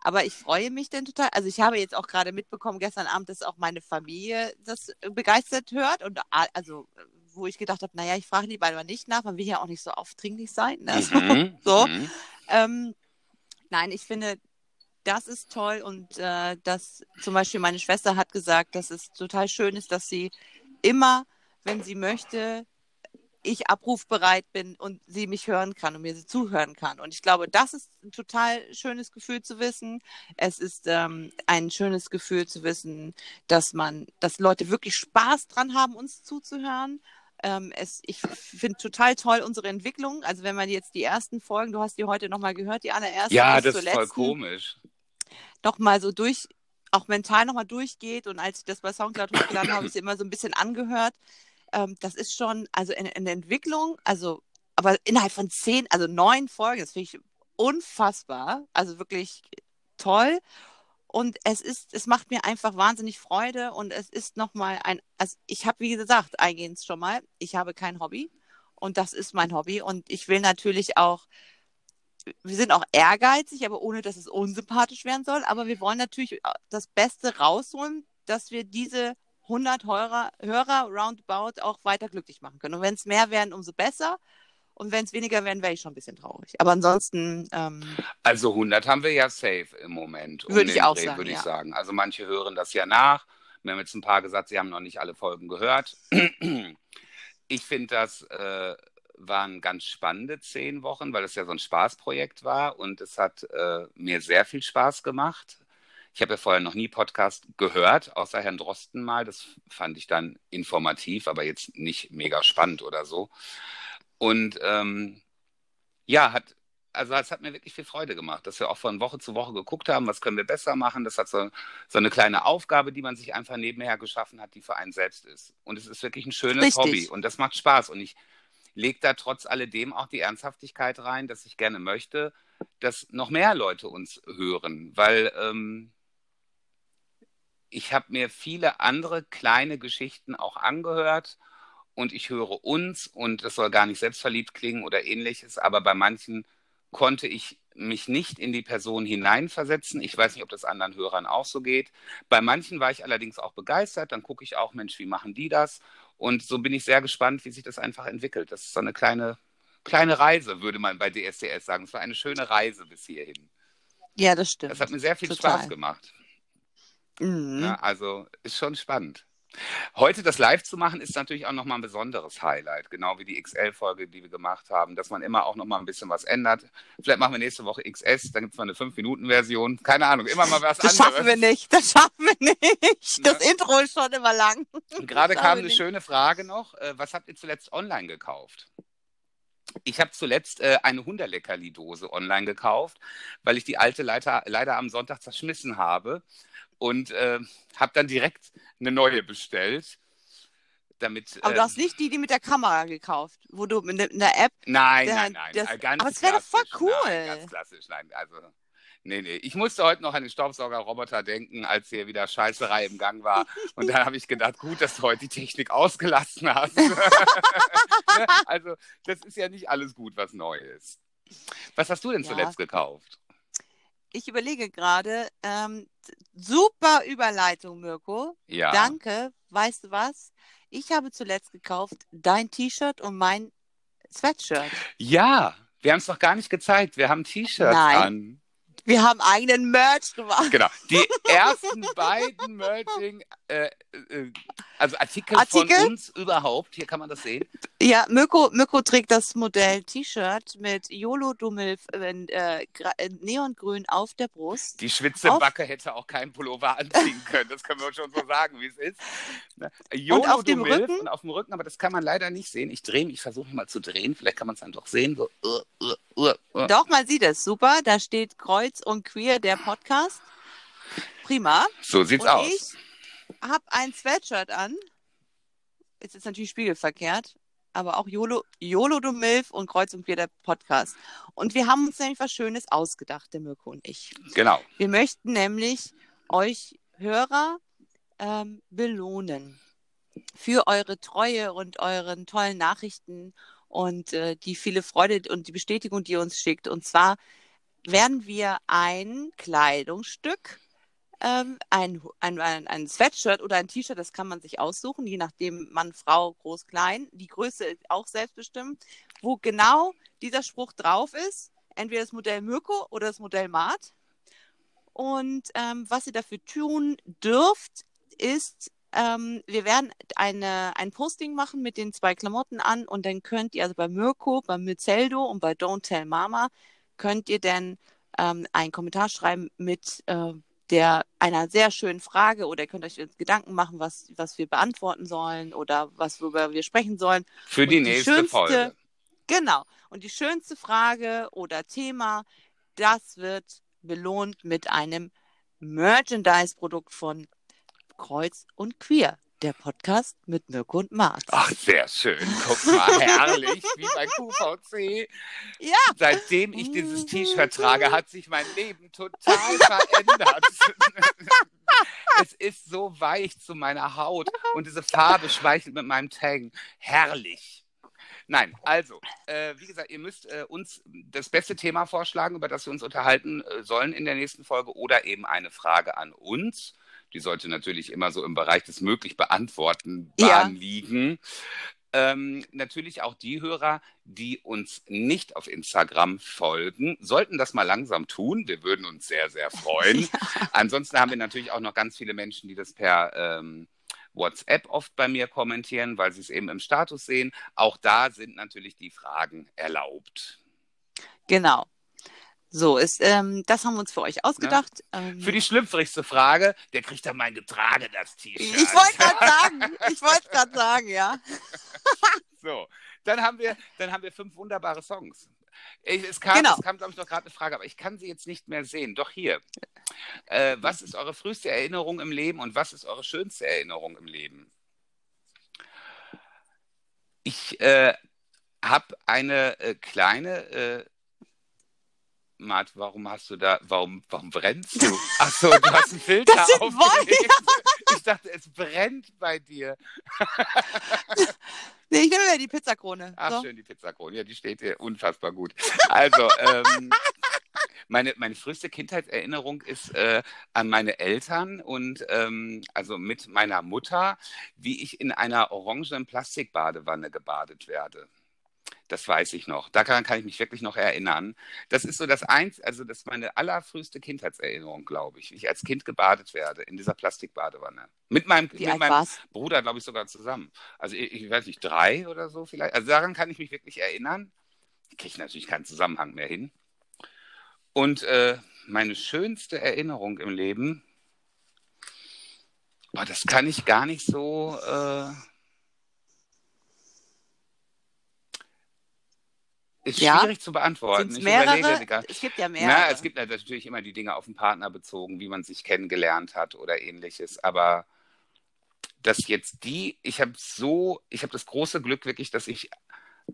S2: Aber ich freue mich denn total. Also ich habe jetzt auch gerade mitbekommen gestern Abend, dass auch meine Familie das begeistert hört und a- also wo ich gedacht habe, naja, ich frage die beiden mal nicht nach, man will ja auch nicht so aufdringlich sein. Ne?
S1: Mhm,
S2: So.
S1: mhm.
S2: Ähm, nein, ich finde, das ist toll und äh, dass zum Beispiel meine Schwester hat gesagt, dass es total schön ist, dass sie immer, wenn sie möchte, ich abrufbereit bin und sie mich hören kann und mir zuhören kann. Und ich glaube, das ist ein total schönes Gefühl zu wissen. Es ist ähm, ein schönes Gefühl zu wissen, dass man, dass Leute wirklich Spaß dran haben, uns zuzuhören. Ähm, es, ich finde total toll unsere Entwicklung. Also wenn man jetzt die ersten Folgen, du hast die heute nochmal gehört, die allerersten
S1: Ja, das ist voll komisch.
S2: noch mal so durch, auch mental noch mal durchgeht. Und als ich das bei Soundcloud hochgeladen habe, habe ich es immer so ein bisschen angehört. Ähm, das ist schon, also in, in Entwicklung, also, aber innerhalb von zehn, also neun Folgen, das finde ich unfassbar. Also wirklich toll. Und es ist, es macht mir einfach wahnsinnig Freude und es ist nochmal ein, also ich habe, wie gesagt, eingehend schon mal, ich habe kein Hobby und das ist mein Hobby und ich will natürlich auch wir sind auch ehrgeizig, aber ohne, dass es unsympathisch werden soll. Aber wir wollen natürlich das Beste rausholen, dass wir diese 100 Hörer, Hörer roundabout auch weiter glücklich machen können. Und wenn es mehr werden, umso besser. Und wenn es weniger werden, wäre ich schon ein bisschen traurig. Aber ansonsten, ähm,
S1: Also 100 haben wir ja safe im Moment. um
S2: Würde ich auch
S1: Dreh,
S2: sagen,
S1: Würde ich
S2: ja.
S1: sagen. Also manche hören das ja nach. Wir haben jetzt ein paar gesagt, sie haben noch nicht alle Folgen gehört. Ich finde, das äh, waren ganz spannende zehn Wochen, weil es ja so ein Spaßprojekt war und es hat äh, mir sehr viel Spaß gemacht. Ich habe ja vorher noch nie Podcast gehört, außer Herrn Drosten mal. Das fand ich dann informativ, aber jetzt nicht mega spannend oder so. Und ähm, ja, hat, also es hat mir wirklich viel Freude gemacht, dass wir auch von Woche zu Woche geguckt haben, was können wir besser machen. Das hat so, so eine kleine Aufgabe, die man sich einfach nebenher geschaffen hat, die für einen selbst ist. Und es ist wirklich ein schönes
S2: Richtig.
S1: Hobby und das macht Spaß. Und ich lege da trotz alledem auch die Ernsthaftigkeit rein, dass ich gerne möchte, dass noch mehr Leute uns hören, weil ähm, ich habe mir viele andere kleine Geschichten auch angehört und ich höre uns und das soll gar nicht selbstverliebt klingen oder ähnliches, aber bei manchen konnte ich mich nicht in die Person hineinversetzen. Ich weiß nicht, ob das anderen Hörern auch so geht. Bei manchen war ich allerdings auch begeistert. Dann gucke ich auch, Mensch, wie machen die das? Und so bin ich sehr gespannt, wie sich das einfach entwickelt. Das ist so eine kleine, kleine Reise, würde man bei DSDS sagen. Es war eine schöne Reise bis hierhin.
S2: Ja, das stimmt.
S1: Das hat mir sehr viel
S2: Total.
S1: Spaß gemacht.
S2: Mhm.
S1: Ja, also ist schon spannend. Heute das live zu machen, ist natürlich auch nochmal ein besonderes Highlight, genau wie die XL-Folge, die wir gemacht haben, dass man immer auch nochmal ein bisschen was ändert. Vielleicht machen wir nächste Woche XS, dann gibt es mal eine 5-Minuten-Version. Keine Ahnung, immer mal was
S2: Das
S1: anderes.
S2: schaffen wir nicht, das schaffen wir nicht. Das
S1: Ne?
S2: Intro ist schon immer lang.
S1: Und gerade
S2: Das
S1: kam eine
S2: nicht.
S1: schöne Frage noch. Äh, was habt ihr zuletzt online gekauft? Ich habe zuletzt äh, eine Hunderleckerli-Dose online gekauft, weil ich die alte leider, leider am Sonntag zerschmissen habe und äh, habe dann direkt eine neue bestellt. Damit,
S2: Aber du hast nicht die, die mit der Kamera gekauft, wo du mit einer App.
S1: Nein,
S2: Der-
S1: nein, nein.
S2: das-
S1: äh,
S2: aber es wäre doch voll
S1: klassisch, Nein,
S2: cool.
S1: ganz klassisch, nein. Also, nee, nee. Ich musste heute noch an den Staubsaugerroboter denken, als hier wieder Scheißerei im Gang war. Und dann habe ich gedacht, gut, dass du heute die Technik ausgelassen hast. Also, das ist ja nicht alles gut, was neu ist. Was hast du denn
S2: Ja.
S1: zuletzt gekauft?
S2: Ich überlege gerade, ähm, super Überleitung, Mirko.
S1: Ja.
S2: Danke. Weißt du was? Ich habe zuletzt gekauft dein T-Shirt und mein Sweatshirt.
S1: Ja, wir haben es noch gar nicht gezeigt. Wir haben T-Shirts an.
S2: Wir haben eigenen Merch gemacht.
S1: Genau. Die ersten beiden Merging, äh, äh, also Artikel,
S2: Artikel?
S1: von uns überhaupt. Hier kann man das sehen.
S2: Ja, Mirko, Mirko trägt das Modell T-Shirt mit YOLO Dummel äh, gra- äh, neongrün auf der Brust.
S1: Die
S2: Auf-
S1: Schwitzebacke hätte auch keinen Pullover anziehen können. Das können wir schon so sagen, wie es ist. Ne? YOLO
S2: auf dem
S1: du Milf
S2: Rücken?
S1: Und auf dem Rücken, aber das kann man leider nicht sehen. Ich drehe ich versuche mal zu drehen. Vielleicht kann man es dann doch sehen. So, uh, uh, uh.
S2: Doch, man sieht es. Super. Da steht Kreuz und Queer, der Podcast. Prima.
S1: so sieht's
S2: und
S1: aus.
S2: ich habe ein Sweatshirt an. Ist jetzt natürlich spiegelverkehrt. Aber auch YOLO, YOLO du Milf und Kreuz und Queer, der Podcast. Und wir haben uns nämlich was Schönes ausgedacht, der Mirko und ich.
S1: Genau.
S2: Wir möchten nämlich euch Hörer ähm, belohnen für eure Treue und euren tollen Nachrichten und äh, die viele Freude und die Bestätigung, die ihr uns schickt. Und zwar werden wir ein Kleidungsstück, ähm, ein, ein, ein, Sweatshirt oder ein T-Shirt, das kann man sich aussuchen, je nachdem Mann, Frau, groß, klein. Die Größe auch selbstbestimmt, wo genau dieser Spruch drauf ist. Entweder das Modell Mirko oder das Modell Mart. Und ähm, was ihr dafür tun dürft, ist, ähm, wir werden eine, ein Posting machen mit den zwei Klamotten an und dann könnt ihr, also bei Mirko, bei Myzeldo und bei Don't Tell Mama, könnt ihr dann ähm, einen Kommentar schreiben mit äh, der einer sehr schönen Frage oder ihr könnt euch Gedanken machen, was, was wir beantworten sollen oder was worüber wir sprechen sollen.
S1: Für die
S2: Und die
S1: nächste
S2: schönste-
S1: Folge.
S2: Genau. Und die schönste Frage oder Thema, das wird belohnt mit einem Merchandise-Produkt von Kreuz und Queer, der Podcast mit Mirko und Mart.
S1: Ach, sehr schön. Guck mal, herrlich, wie bei QVC.
S2: Ja.
S1: Seitdem ich dieses T-Shirt trage, hat sich mein Leben total verändert. es ist so weich zu meiner Haut und diese Farbe schmeichelt mit meinem Tang. Herrlich. Nein, also, äh, wie gesagt, ihr müsst äh, uns das beste Thema vorschlagen, über das wir uns unterhalten äh, sollen in der nächsten Folge oder eben eine Frage an uns. Die sollte natürlich immer so im Bereich des möglich Beantwortenbaren
S2: Ja.
S1: liegen. Ähm, natürlich auch die Hörer, die uns nicht auf Instagram folgen, sollten das mal langsam tun. Wir würden uns sehr, sehr freuen. Ansonsten haben wir natürlich auch noch ganz viele Menschen, die das per ähm, WhatsApp oft bei mir kommentieren, weil sie es eben im Status sehen. Auch da sind natürlich die Fragen erlaubt.
S2: Genau. So, ist, ähm, das haben wir uns für euch ausgedacht. Ähm,
S1: Für die schlüpfrigste Frage, der kriegt dann mein Getrage, das T-Shirt.
S2: ich wollte gerade sagen, ich wollte gerade sagen, ja.
S1: So, dann haben wir, dann haben wir fünf wunderbare Songs. Ich, es kam,
S2: Genau.
S1: es kam glaube ich, noch gerade eine Frage, aber ich kann sie jetzt nicht mehr sehen. Doch hier. Äh, was ist eure früheste Erinnerung im Leben und was ist eure schönste Erinnerung im Leben? Ich äh, habe eine äh, kleine. Mart, warum hast du da, warum, warum brennst du? Achso, du hast einen Filter aufgelegt. Ich dachte, es brennt bei dir.
S2: Nee, ich nehme mir die Pizzakrone.
S1: Ach,
S2: So.
S1: schön, die Pizzakrone. Ja, die steht hier unfassbar gut. Also, ähm, meine, meine früheste Kindheitserinnerung ist äh, an meine Eltern und ähm, also mit meiner Mutter, wie ich in einer orangenen Plastikbadewanne gebadet werde. Das weiß ich noch. Daran kann ich mich wirklich noch erinnern. Das ist so das eins, also das ist meine allerfrüheste Kindheitserinnerung, glaube ich, wie ich als Kind gebadet werde in dieser Plastikbadewanne. Mit meinem, mit meinem Bruder, glaube ich, sogar zusammen. Also ich, ich, weiß nicht, drei oder so vielleicht. Also daran kann ich mich wirklich erinnern. Ich kriege natürlich keinen Zusammenhang mehr hin. Und äh, meine schönste Erinnerung im Leben, boah, das kann ich gar nicht so. Äh, Ist ja. schwierig zu beantworten.
S2: Ich mehrere? überlege, es gibt ja mehrere.
S1: Na, es gibt natürlich immer die Dinge auf den Partner bezogen, wie man sich kennengelernt hat oder ähnliches. Aber dass jetzt die, ich habe so, ich habe das große Glück wirklich, dass ich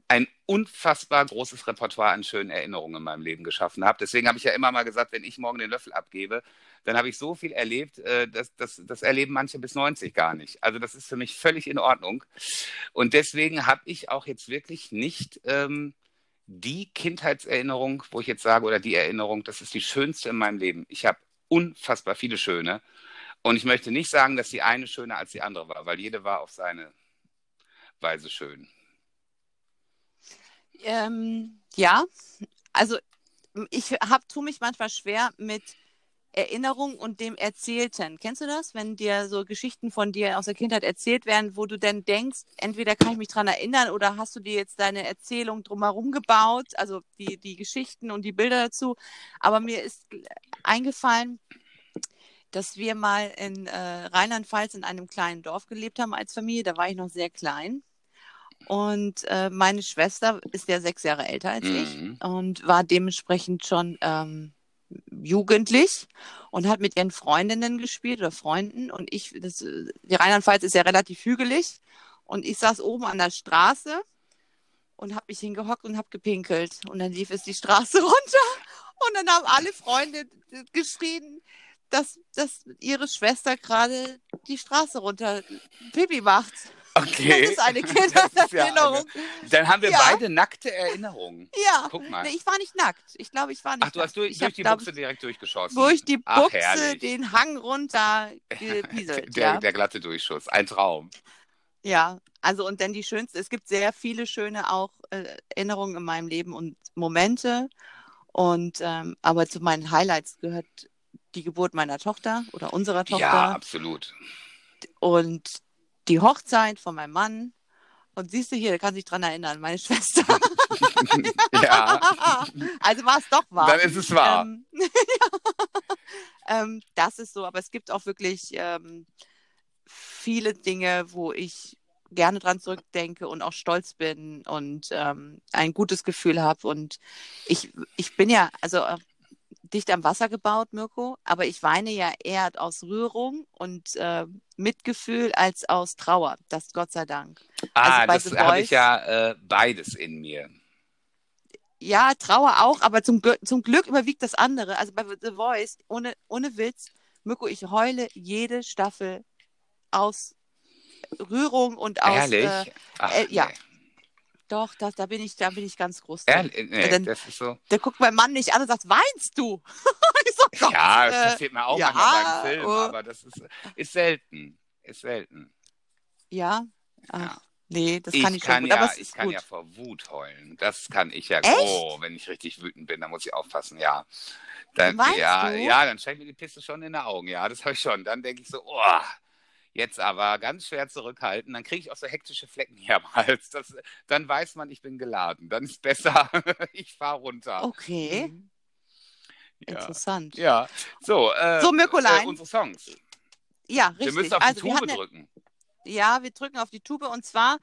S1: ein unfassbar großes Repertoire an schönen Erinnerungen in meinem Leben geschaffen habe. Deswegen habe ich ja immer mal gesagt, wenn ich morgen den Löffel abgebe, dann habe ich so viel erlebt, äh, dass, dass, das erleben manche bis 90 gar nicht. Also das ist für mich völlig in Ordnung. Und deswegen habe ich auch jetzt wirklich nicht ähm, die Kindheitserinnerung, wo ich jetzt sage, oder die Erinnerung, das ist die schönste in meinem Leben. Ich habe unfassbar viele schöne. Und ich möchte nicht sagen, dass die eine schöner als die andere war, weil jede war auf seine Weise schön.
S2: Ähm, ja, also ich hab, tue mich manchmal schwer mit Erinnerung und dem Erzählten. Kennst du das, wenn dir so Geschichten von dir aus der Kindheit erzählt werden, wo du dann denkst, entweder kann ich mich dran erinnern oder hast du dir jetzt deine Erzählung drumherum gebaut, also die, die Geschichten und die Bilder dazu. Aber mir ist eingefallen, dass wir mal in äh, Rheinland-Pfalz in einem kleinen Dorf gelebt haben als Familie. Da war ich noch sehr klein. Und äh, meine Schwester ist ja sechs Jahre älter als mhm. ich und war dementsprechend schon ähm, jugendlich und hat mit ihren Freundinnen gespielt oder Freunden. Und ich, das, die Rheinland-Pfalz ist ja relativ hügelig. Und ich saß oben an der Straße und habe mich hingehockt und habe gepinkelt. Und dann lief es die Straße runter. Und dann haben alle Freunde geschrien, dass, dass ihre Schwester gerade die Straße runter Pipi macht.
S1: Okay.
S2: Das ist eine Kindererinnerung.
S1: Dann haben wir ja. beide nackte Erinnerungen.
S2: Ja. Guck mal. Nee, ich war nicht nackt. Ich glaube, ich war nicht
S1: Ach, du hast durch, durch die Buchse direkt durchgeschossen.
S2: Durch die Buchse den Hang runter gepieselt.
S1: der, ja. der glatte Durchschuss. Ein Traum.
S2: Ja, also und dann die schönste, es gibt sehr viele schöne auch äh, Erinnerungen in meinem Leben und Momente. Und ähm, aber zu meinen Highlights gehört die Geburt meiner Tochter oder unserer Tochter.
S1: Ja, absolut.
S2: Und die Hochzeit von meinem Mann. Und siehst du hier, kann sich dran erinnern, meine Schwester.
S1: ja.
S2: Also war es doch wahr.
S1: Dann ist es wahr.
S2: Ähm, ähm, das ist so, aber es gibt auch wirklich ähm, viele Dinge, wo ich gerne dran zurückdenke und auch stolz bin und ähm, ein gutes Gefühl habe. Und ich, ich bin ja, also äh, dicht am Wasser gebaut, Mirko, aber ich weine ja eher aus Rührung und äh, Mitgefühl als aus Trauer. Das Gott sei Dank.
S1: Ah, also das habe ich ja äh, beides in mir.
S2: Ja, Trauer auch, aber zum, zum Glück überwiegt das andere. Also bei The Voice, ohne, ohne Witz, Mirko, ich heule jede Staffel aus Rührung und aus.
S1: Ehrlich? Äh,
S2: Ach, äh, ja. Nee. Doch, das, da bin ich, da bin ich ganz groß.
S1: Ehrlich? Nee, dann, das ist so.
S2: Der guckt mein Mann nicht an und sagt, weinst du?
S1: so, ja, das äh, passiert mir auch ja, manchmal beim Film, oh. aber das ist, ist selten. Ist selten.
S2: Ja? Ach, ja. Nee, das kann ich,
S1: ich kann gut, ja, ich kann gut. ja vor Wut heulen. Das kann ich ja.
S2: Echt?
S1: Oh, wenn ich richtig wütend bin, dann muss ich aufpassen, ja. Dann, ja, du? ja, dann scheint mir die Piste schon in den Augen, ja, das habe ich schon. Dann denke ich so, oh, Jetzt aber ganz schwer zurückhalten, dann kriege ich auch so hektische Flecken hier am Hals. Das, dann weiß man, ich bin geladen. Dann ist besser, ich fahre runter.
S2: Okay. Mhm.
S1: Ja.
S2: Interessant.
S1: Ja. So, äh,
S2: so Mirkolein.
S1: Äh, unsere Songs.
S2: Ja, richtig.
S1: Wir müssen auf die also, Tube drücken.
S2: Ja, wir drücken auf die Tube und zwar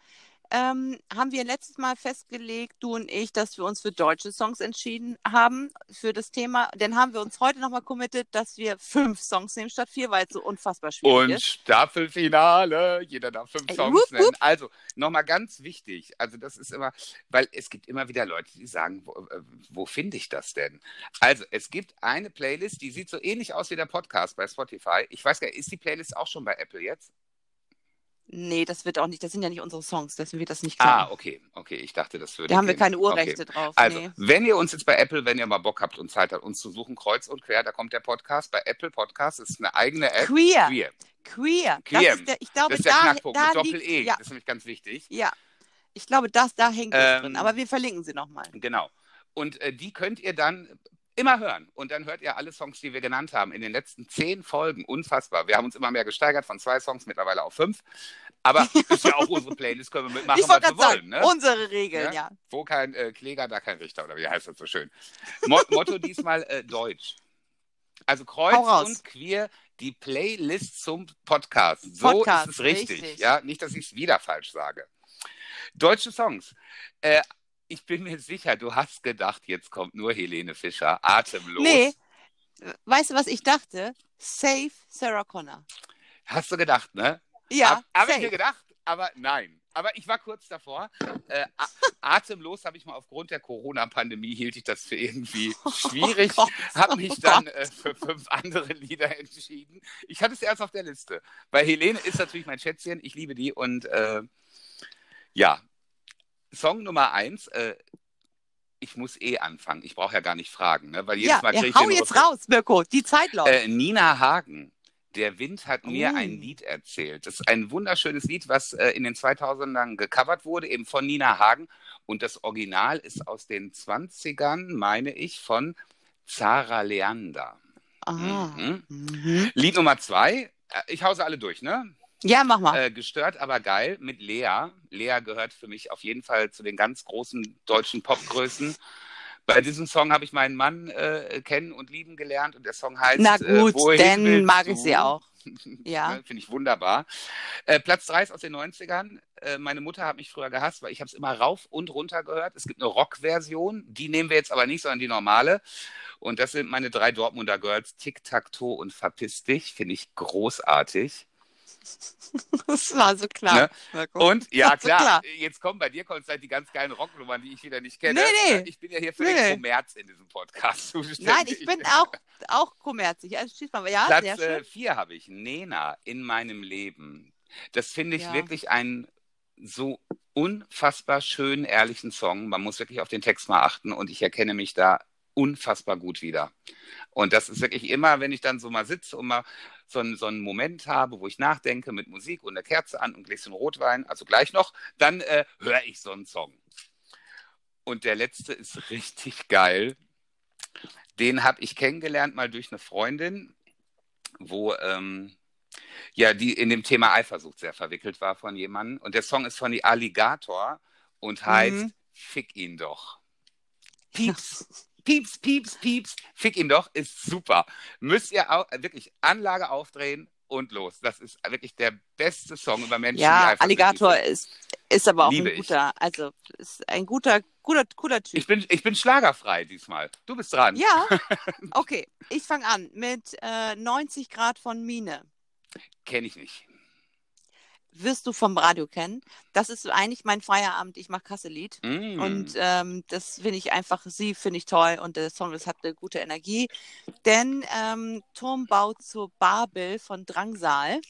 S2: ähm, haben wir letztes Mal festgelegt, du und ich, dass wir uns für deutsche Songs entschieden haben für das Thema. Dann haben wir uns heute nochmal committed, dass wir fünf Songs nehmen statt vier, weil es so unfassbar schwierig
S1: und
S2: ist.
S1: Und Staffelfinale, jeder darf fünf Ey, Songs wupp, nennen. Wupp. Also nochmal ganz wichtig, also das ist immer, weil es gibt immer wieder Leute, die sagen, wo, äh, wo finde ich das denn? Also es gibt eine Playlist, die sieht so ähnlich aus wie der Podcast bei Spotify. Ich weiß gar nicht, ist die Playlist auch schon bei Apple jetzt?
S2: Nee, das wird auch nicht, das sind ja nicht unsere Songs, deswegen wird das nicht klar.
S1: Ah, okay, okay. Ich dachte, das würde.
S2: da haben wir keine Urrechte
S1: Okay.
S2: drauf.
S1: Also,
S2: nee.
S1: wenn ihr uns jetzt bei Apple, wenn ihr mal Bock habt und Zeit habt, uns zu suchen, kreuz und quer, da kommt der Podcast. Bei Apple Podcast ist eine eigene App.
S2: Queer.
S1: Queer.
S2: Queer.
S1: Queer.
S2: Das ist der, ich glaube,
S1: Das ist der
S2: da,
S1: Knackpunkt
S2: da
S1: mit Doppel-E.
S2: ja,
S1: Das ist nämlich ganz wichtig.
S2: ja. Ich glaube, das, da hängt es
S1: Ähm,
S2: drin. Aber wir verlinken sie nochmal.
S1: Genau. Und äh, die könnt ihr dann immer hören. Und dann hört ihr alle Songs, die wir genannt haben, in den letzten zehn Folgen. Unfassbar. Wir haben uns immer mehr gesteigert, von zwei Songs mittlerweile auf fünf. Aber ist ja auch unsere Playlist, können wir mitmachen, was wir
S2: gerade
S1: wollen.
S2: sagen,
S1: Ne?
S2: unsere Regeln, ja.
S1: Wo kein äh, Kläger, da kein Richter. Oder wie heißt das so schön? Mo Motto diesmal äh, Deutsch. Also Kreuz und Queer, die Playlist zum Podcast. So
S2: Podcast,
S1: ist es richtig.
S2: richtig.
S1: Ja, nicht, dass ich es wieder falsch sage. Deutsche Songs. Äh, ich bin mir sicher, du hast gedacht, jetzt kommt nur Helene Fischer, atemlos.
S2: Nee, weißt du, was ich dachte? Save Sarah Connor.
S1: Hast du gedacht, ne?
S2: Ja,
S1: Habe ich mir
S2: safe.
S1: gedacht, aber nein. Aber ich war kurz davor. Äh, atemlos habe ich mal aufgrund der Corona-Pandemie hielt ich das für irgendwie schwierig.
S2: Oh
S1: habe mich
S2: oh
S1: dann äh, für fünf andere Lieder entschieden. Ich hatte es erst auf der Liste. Weil Helene ist natürlich mein Schätzchen. Ich liebe die. Und äh, ja, Song Nummer eins. Äh, ich muss eh anfangen. Ich brauche ja gar nicht fragen, ne? weil jedes
S2: Ja,
S1: Mal
S2: ja
S1: kriege ich
S2: hau jetzt
S1: Refrain-
S2: raus, Mirko. Die Zeit läuft.
S1: äh, Nina Hagen. Der Wind hat mir
S2: Oh.
S1: ein Lied erzählt. Das ist ein wunderschönes Lied, was äh, in den 2000ern gecovert wurde, eben von Nina Hagen. Und das Original ist aus den 20ern, meine ich, von Zara Leander.
S2: Aha.
S1: Mhm.
S2: Mhm.
S1: Lied Nummer zwei, äh, ich hause alle durch, ne?
S2: Ja, mach mal.
S1: Äh, gestört, aber geil mit Lea. Lea gehört für mich auf jeden Fall zu den ganz großen deutschen Popgrößen. Bei diesem Song habe ich meinen Mann äh, kennen und lieben gelernt und der Song heißt
S2: Na gut,
S1: äh,
S2: dann mag ich sie auch. Ja.
S1: Ne, Finde ich wunderbar. Äh, Platz 3 ist aus den 90ern. Äh, meine Mutter hat mich früher gehasst, weil ich habe es immer rauf und runter gehört. Es gibt eine Rock-Version, die nehmen wir jetzt aber nicht, sondern die normale. Und das sind meine drei Dortmunder Girls, Tic-Tac-Toe und Verpiss dich. Finde ich großartig.
S2: Das war so klar.
S1: Ne? Und ja, klar,
S2: klar.
S1: jetzt kommen bei dir konstant die ganz geilen Rocknummern, die ich wieder nicht kenne.
S2: Nee, nee.
S1: Ich bin ja hier für
S2: Nee,
S1: den. Kommerz in diesem Podcast zuständig.
S2: Nein, ich bin auch, auch kommerzig. Also, schieß mal. Ja,
S1: Platz äh, vier habe ich, Nena in meinem Leben. Das finde ich
S2: Ja.
S1: wirklich einen so unfassbar schönen, ehrlichen Song. Man muss wirklich auf den Text mal achten und ich erkenne mich da unfassbar gut wieder. Und das ist wirklich immer, wenn ich dann so mal sitze und mal so einen, so einen Moment habe, wo ich nachdenke mit Musik und eine Kerze an und ein Gläschen Rotwein, also gleich noch, dann äh, höre ich so einen Song. Und der letzte ist richtig geil. Den habe ich kennengelernt mal durch eine Freundin, wo ähm, ja die in dem Thema Eifersucht sehr verwickelt war von jemandem. Und der Song ist von die Alligator und heißt
S2: Mhm.
S1: Fick ihn doch. Pieps, pieps, pieps, pieps. Fick ihn doch ist super. Müsst ihr auch wirklich Anlage aufdrehen und los. Das ist wirklich der beste Song über Menschen,
S2: Ja, Alligator ist, ist aber auch
S1: Liebe
S2: ein
S1: ich.
S2: guter, also ist ein guter, guter, cooler Typ.
S1: Ich bin, ich bin schlagerfrei diesmal. Du bist dran.
S2: Ja, okay. Ich fange an mit äh, 90 Grad von Mine.
S1: Kenne ich nicht.
S2: Wirst du vom Radio kennen. Das ist eigentlich mein Feierabend. Ich mache Kasselied.
S1: Mm.
S2: Und ähm, das finde ich einfach, sie finde ich toll und der Song, das hat eine gute Energie. Denn ähm, Turmbau zur Babel von Drangsal,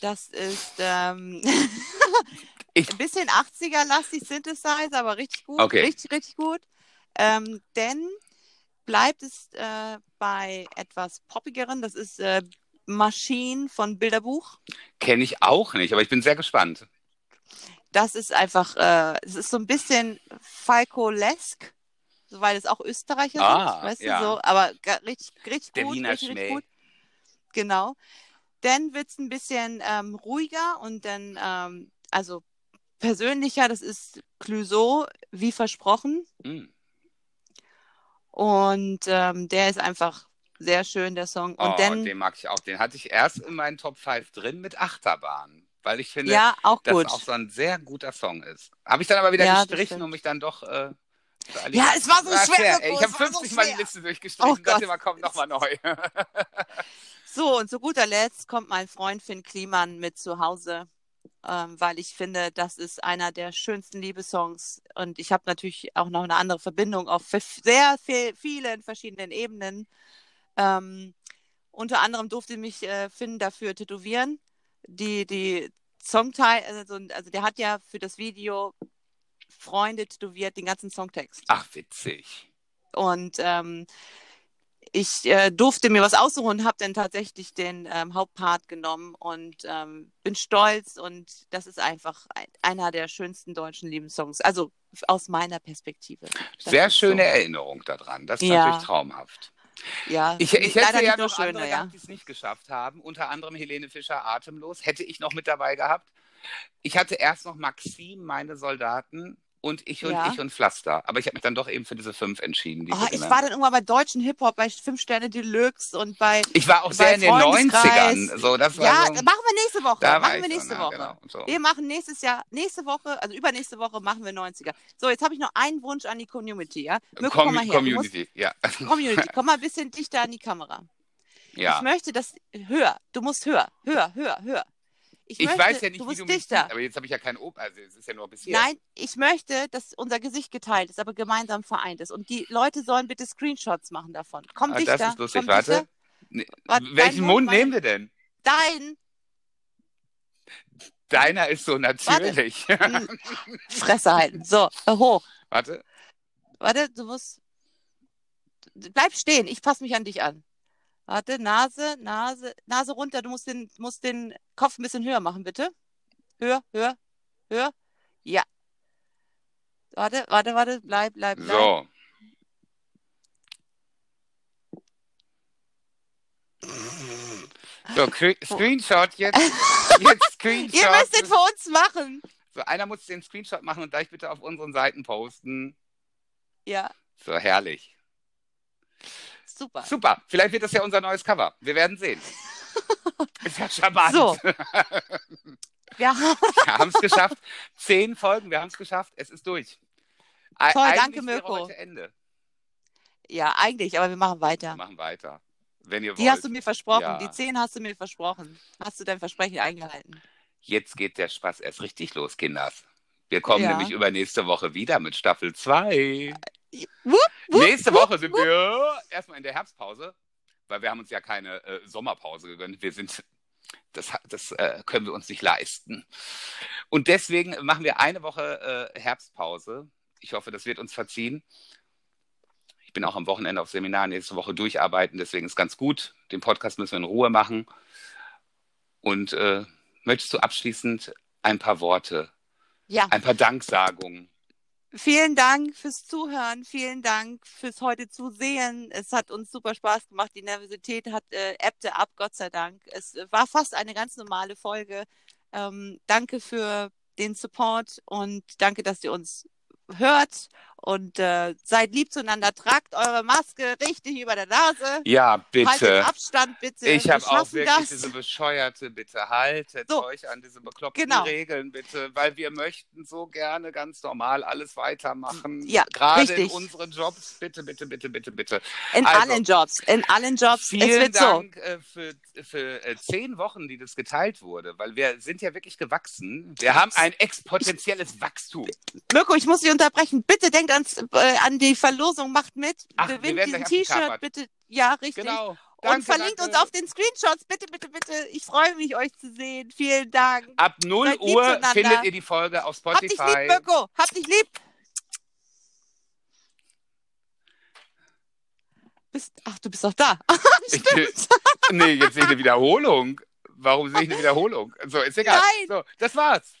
S2: das ist ähm, ein bisschen 80er-lastig Synthesizer, aber richtig gut,
S1: Okay.
S2: richtig, richtig gut. Ähm, denn bleibt es äh, bei etwas poppigeren, das ist äh, Maschinen von Bilderbuch.
S1: Kenne ich auch nicht, aber ich bin sehr gespannt.
S2: Das ist einfach, äh, es ist so ein bisschen Falco-lesk, weil es auch Österreicher
S1: Ah,
S2: sind, weißt
S1: ja.
S2: du, so, aber richtig, richtig
S1: Der
S2: gut,
S1: Wiener
S2: richtig, richtig gut. Genau. Dann wird es ein bisschen ähm, ruhiger und dann, ähm, also persönlicher, das ist Clouseau, wie versprochen.
S1: Mm.
S2: Und ähm, der ist einfach sehr schön, der Song. Und
S1: oh,
S2: dann,
S1: den mag ich auch. Den hatte ich erst in meinen Top 5 drin mit Achterbahn, weil ich finde,
S2: ja, auch
S1: dass
S2: gut.
S1: es auch so ein sehr guter Song ist. Habe ich dann aber wieder
S2: Ja,
S1: gestrichen und mich dann doch. Äh,
S2: Ja, es war so schwer,
S1: Ey, ich habe
S2: war so
S1: 50 Mal die. Liste durchgestrichen.
S2: Oh
S1: dachte immer, komm nochmal neu.
S2: So, und zu guter Letzt kommt mein Freund Finn Kliman mit zu Hause, ähm, weil ich finde, das ist einer der schönsten Liebessongs. Und ich habe natürlich auch noch eine andere Verbindung auf sehr viel, vielen verschiedenen Ebenen. Ähm, unter anderem durfte mich äh, Finn dafür tätowieren. Die, die Songteil, also, also der hat ja für das Video Freunde tätowiert den ganzen Songtext.
S1: Ach, witzig.
S2: Und ähm, ich äh, durfte mir was aussuchen und habe dann tatsächlich den ähm, Hauptpart genommen und ähm, bin stolz und das ist einfach ein, einer der schönsten deutschen Liebessongs, also aus meiner Perspektive.
S1: Das Sehr schöne so. Erinnerung daran, das ist ja. natürlich traumhaft.
S2: Ja,
S1: ich, ich hätte ja noch schöne, andere ja. die es nicht geschafft haben, unter anderem Helene Fischer Atemlos, hätte ich noch mit dabei gehabt. Ich hatte erst noch Maxim, meine Soldaten, und ich und ja. ich und Pflaster. Aber ich habe mich dann doch eben für diese fünf entschieden.
S2: Oh, ich war dann irgendwann bei deutschen Hip-Hop, bei Fünf Sterne Deluxe und bei.
S1: Ich war auch sehr in den 90ern. So, das war
S2: ja,
S1: so,
S2: machen wir nächste Woche. Machen wir nächste so, Woche. Genau, so. Wir machen nächstes Jahr, nächste Woche, also übernächste Woche machen wir 90er. So, jetzt habe ich noch einen Wunsch an die Community, ja?
S1: Mirko, Com komm mal her. Community, musst, ja.
S2: Community, komm mal ein bisschen dichter an die Kamera. Ja. Ich möchte das höher. Du musst höher, höher, höher, höher.
S1: Ich, ich möchte, weiß ja nicht, du wie du mich dichter. aber jetzt habe ich ja keinen Opa, also es ist ja nur bis hier.
S2: Nein, ich möchte, dass unser Gesicht geteilt ist, aber gemeinsam vereint ist. Und die Leute sollen bitte Screenshots machen davon. Komm ah, dichter.
S1: Das ist lustig, warte. Ne, welchen Mund, Mund nehmen wir denn?
S2: Dein.
S1: Deiner ist so natürlich.
S2: Fresse halten. So, hoch.
S1: Warte.
S2: Warte, du musst. Bleib stehen, ich passe mich an dich an. Warte, Nase, Nase, Nase runter. Du musst den, musst den Kopf ein bisschen höher machen, bitte. Höher, höher, höher. Ja. Warte, warte, warte. Bleib, bleib, bleib.
S1: So. So, Screenshot jetzt. Jetzt Screenshot.
S2: Ihr müsst den für uns machen.
S1: So, einer muss den Screenshot machen und gleich bitte auf unseren Seiten posten.
S2: Ja.
S1: So, herrlich.
S2: Super.
S1: Super. Vielleicht wird das ja unser neues Cover. Wir werden sehen. Ist ja charmant. So.
S2: Wir
S1: haben es geschafft. Zehn Folgen, wir haben es geschafft. Es ist durch.
S2: Toll, eigentlich danke Mirko.
S1: Heute Ende.
S2: Ja, eigentlich, aber wir machen weiter. Wir
S1: machen weiter. Wenn ihr
S2: Die
S1: wollt.
S2: hast du mir versprochen. Ja. Die zehn hast du mir versprochen. Hast du dein Versprechen eingehalten?
S1: Jetzt geht der Spaß erst richtig los, Kinders. Wir kommen ja. nämlich übernächste Woche wieder mit Staffel 2. Wupp, wupp, Nächste wupp, Woche sind wir erstmal in der Herbstpause, weil wir haben uns ja keine äh, Sommerpause gegönnt. Wir sind, das, das äh, können wir uns nicht leisten. Und deswegen machen wir eine Woche äh, Herbstpause. Ich hoffe, das wird uns verziehen. Ich bin auch am Wochenende auf Seminar nächste Woche durcharbeiten, deswegen ist ganz gut. Den Podcast müssen wir in Ruhe machen. Und äh, möchtest du abschließend ein paar Worte,
S2: ja.
S1: ein paar Danksagungen
S2: Vielen Dank fürs Zuhören, vielen Dank fürs heute Zusehen. Es hat uns super Spaß gemacht. Die Nervosität hat äh, ebbte ab, Gott sei Dank. Es war fast eine ganz normale Folge. Ähm, danke für den Support und danke, dass ihr uns hört und äh, seid lieb zueinander. Tragt eure Maske richtig über der Nase.
S1: Ja, bitte. Haltet
S2: Abstand, bitte.
S1: Ich habe auch wirklich das. diese bescheuerte, bitte haltet so, euch an diese bekloppten genau. Regeln, bitte, weil wir möchten so gerne ganz normal alles weitermachen.
S2: Ja,
S1: Gerade
S2: richtig.
S1: in unseren Jobs. Bitte, bitte, bitte, bitte, bitte.
S2: In also, allen Jobs, in allen Jobs.
S1: Vielen Dank
S2: so.
S1: äh, für, für äh, zehn Wochen, die das geteilt wurde, weil wir sind ja wirklich gewachsen. Wir haben ein exponentielles Wachstum.
S2: Mirko, ich muss Sie unterbrechen. Bitte denkt ans, äh, an die Verlosung, macht mit. Ach, Gewinnt diesen T-Shirt, bitte. Ja, richtig. Genau. Danke, und verlinkt danke. uns auf den Screenshots. Bitte, bitte, bitte. Ich freue mich, euch zu sehen. Vielen Dank.
S1: Ab 0 Seid Uhr findet ihr die Folge auf Spotify.
S2: Hab dich lieb, Mirko. Hab dich lieb. Bist, ach, du bist doch da.
S1: Stimmt. nee, jetzt sehe ich eine Wiederholung. Warum sehe ich eine Wiederholung? So, ist egal. Nein. So, das war's.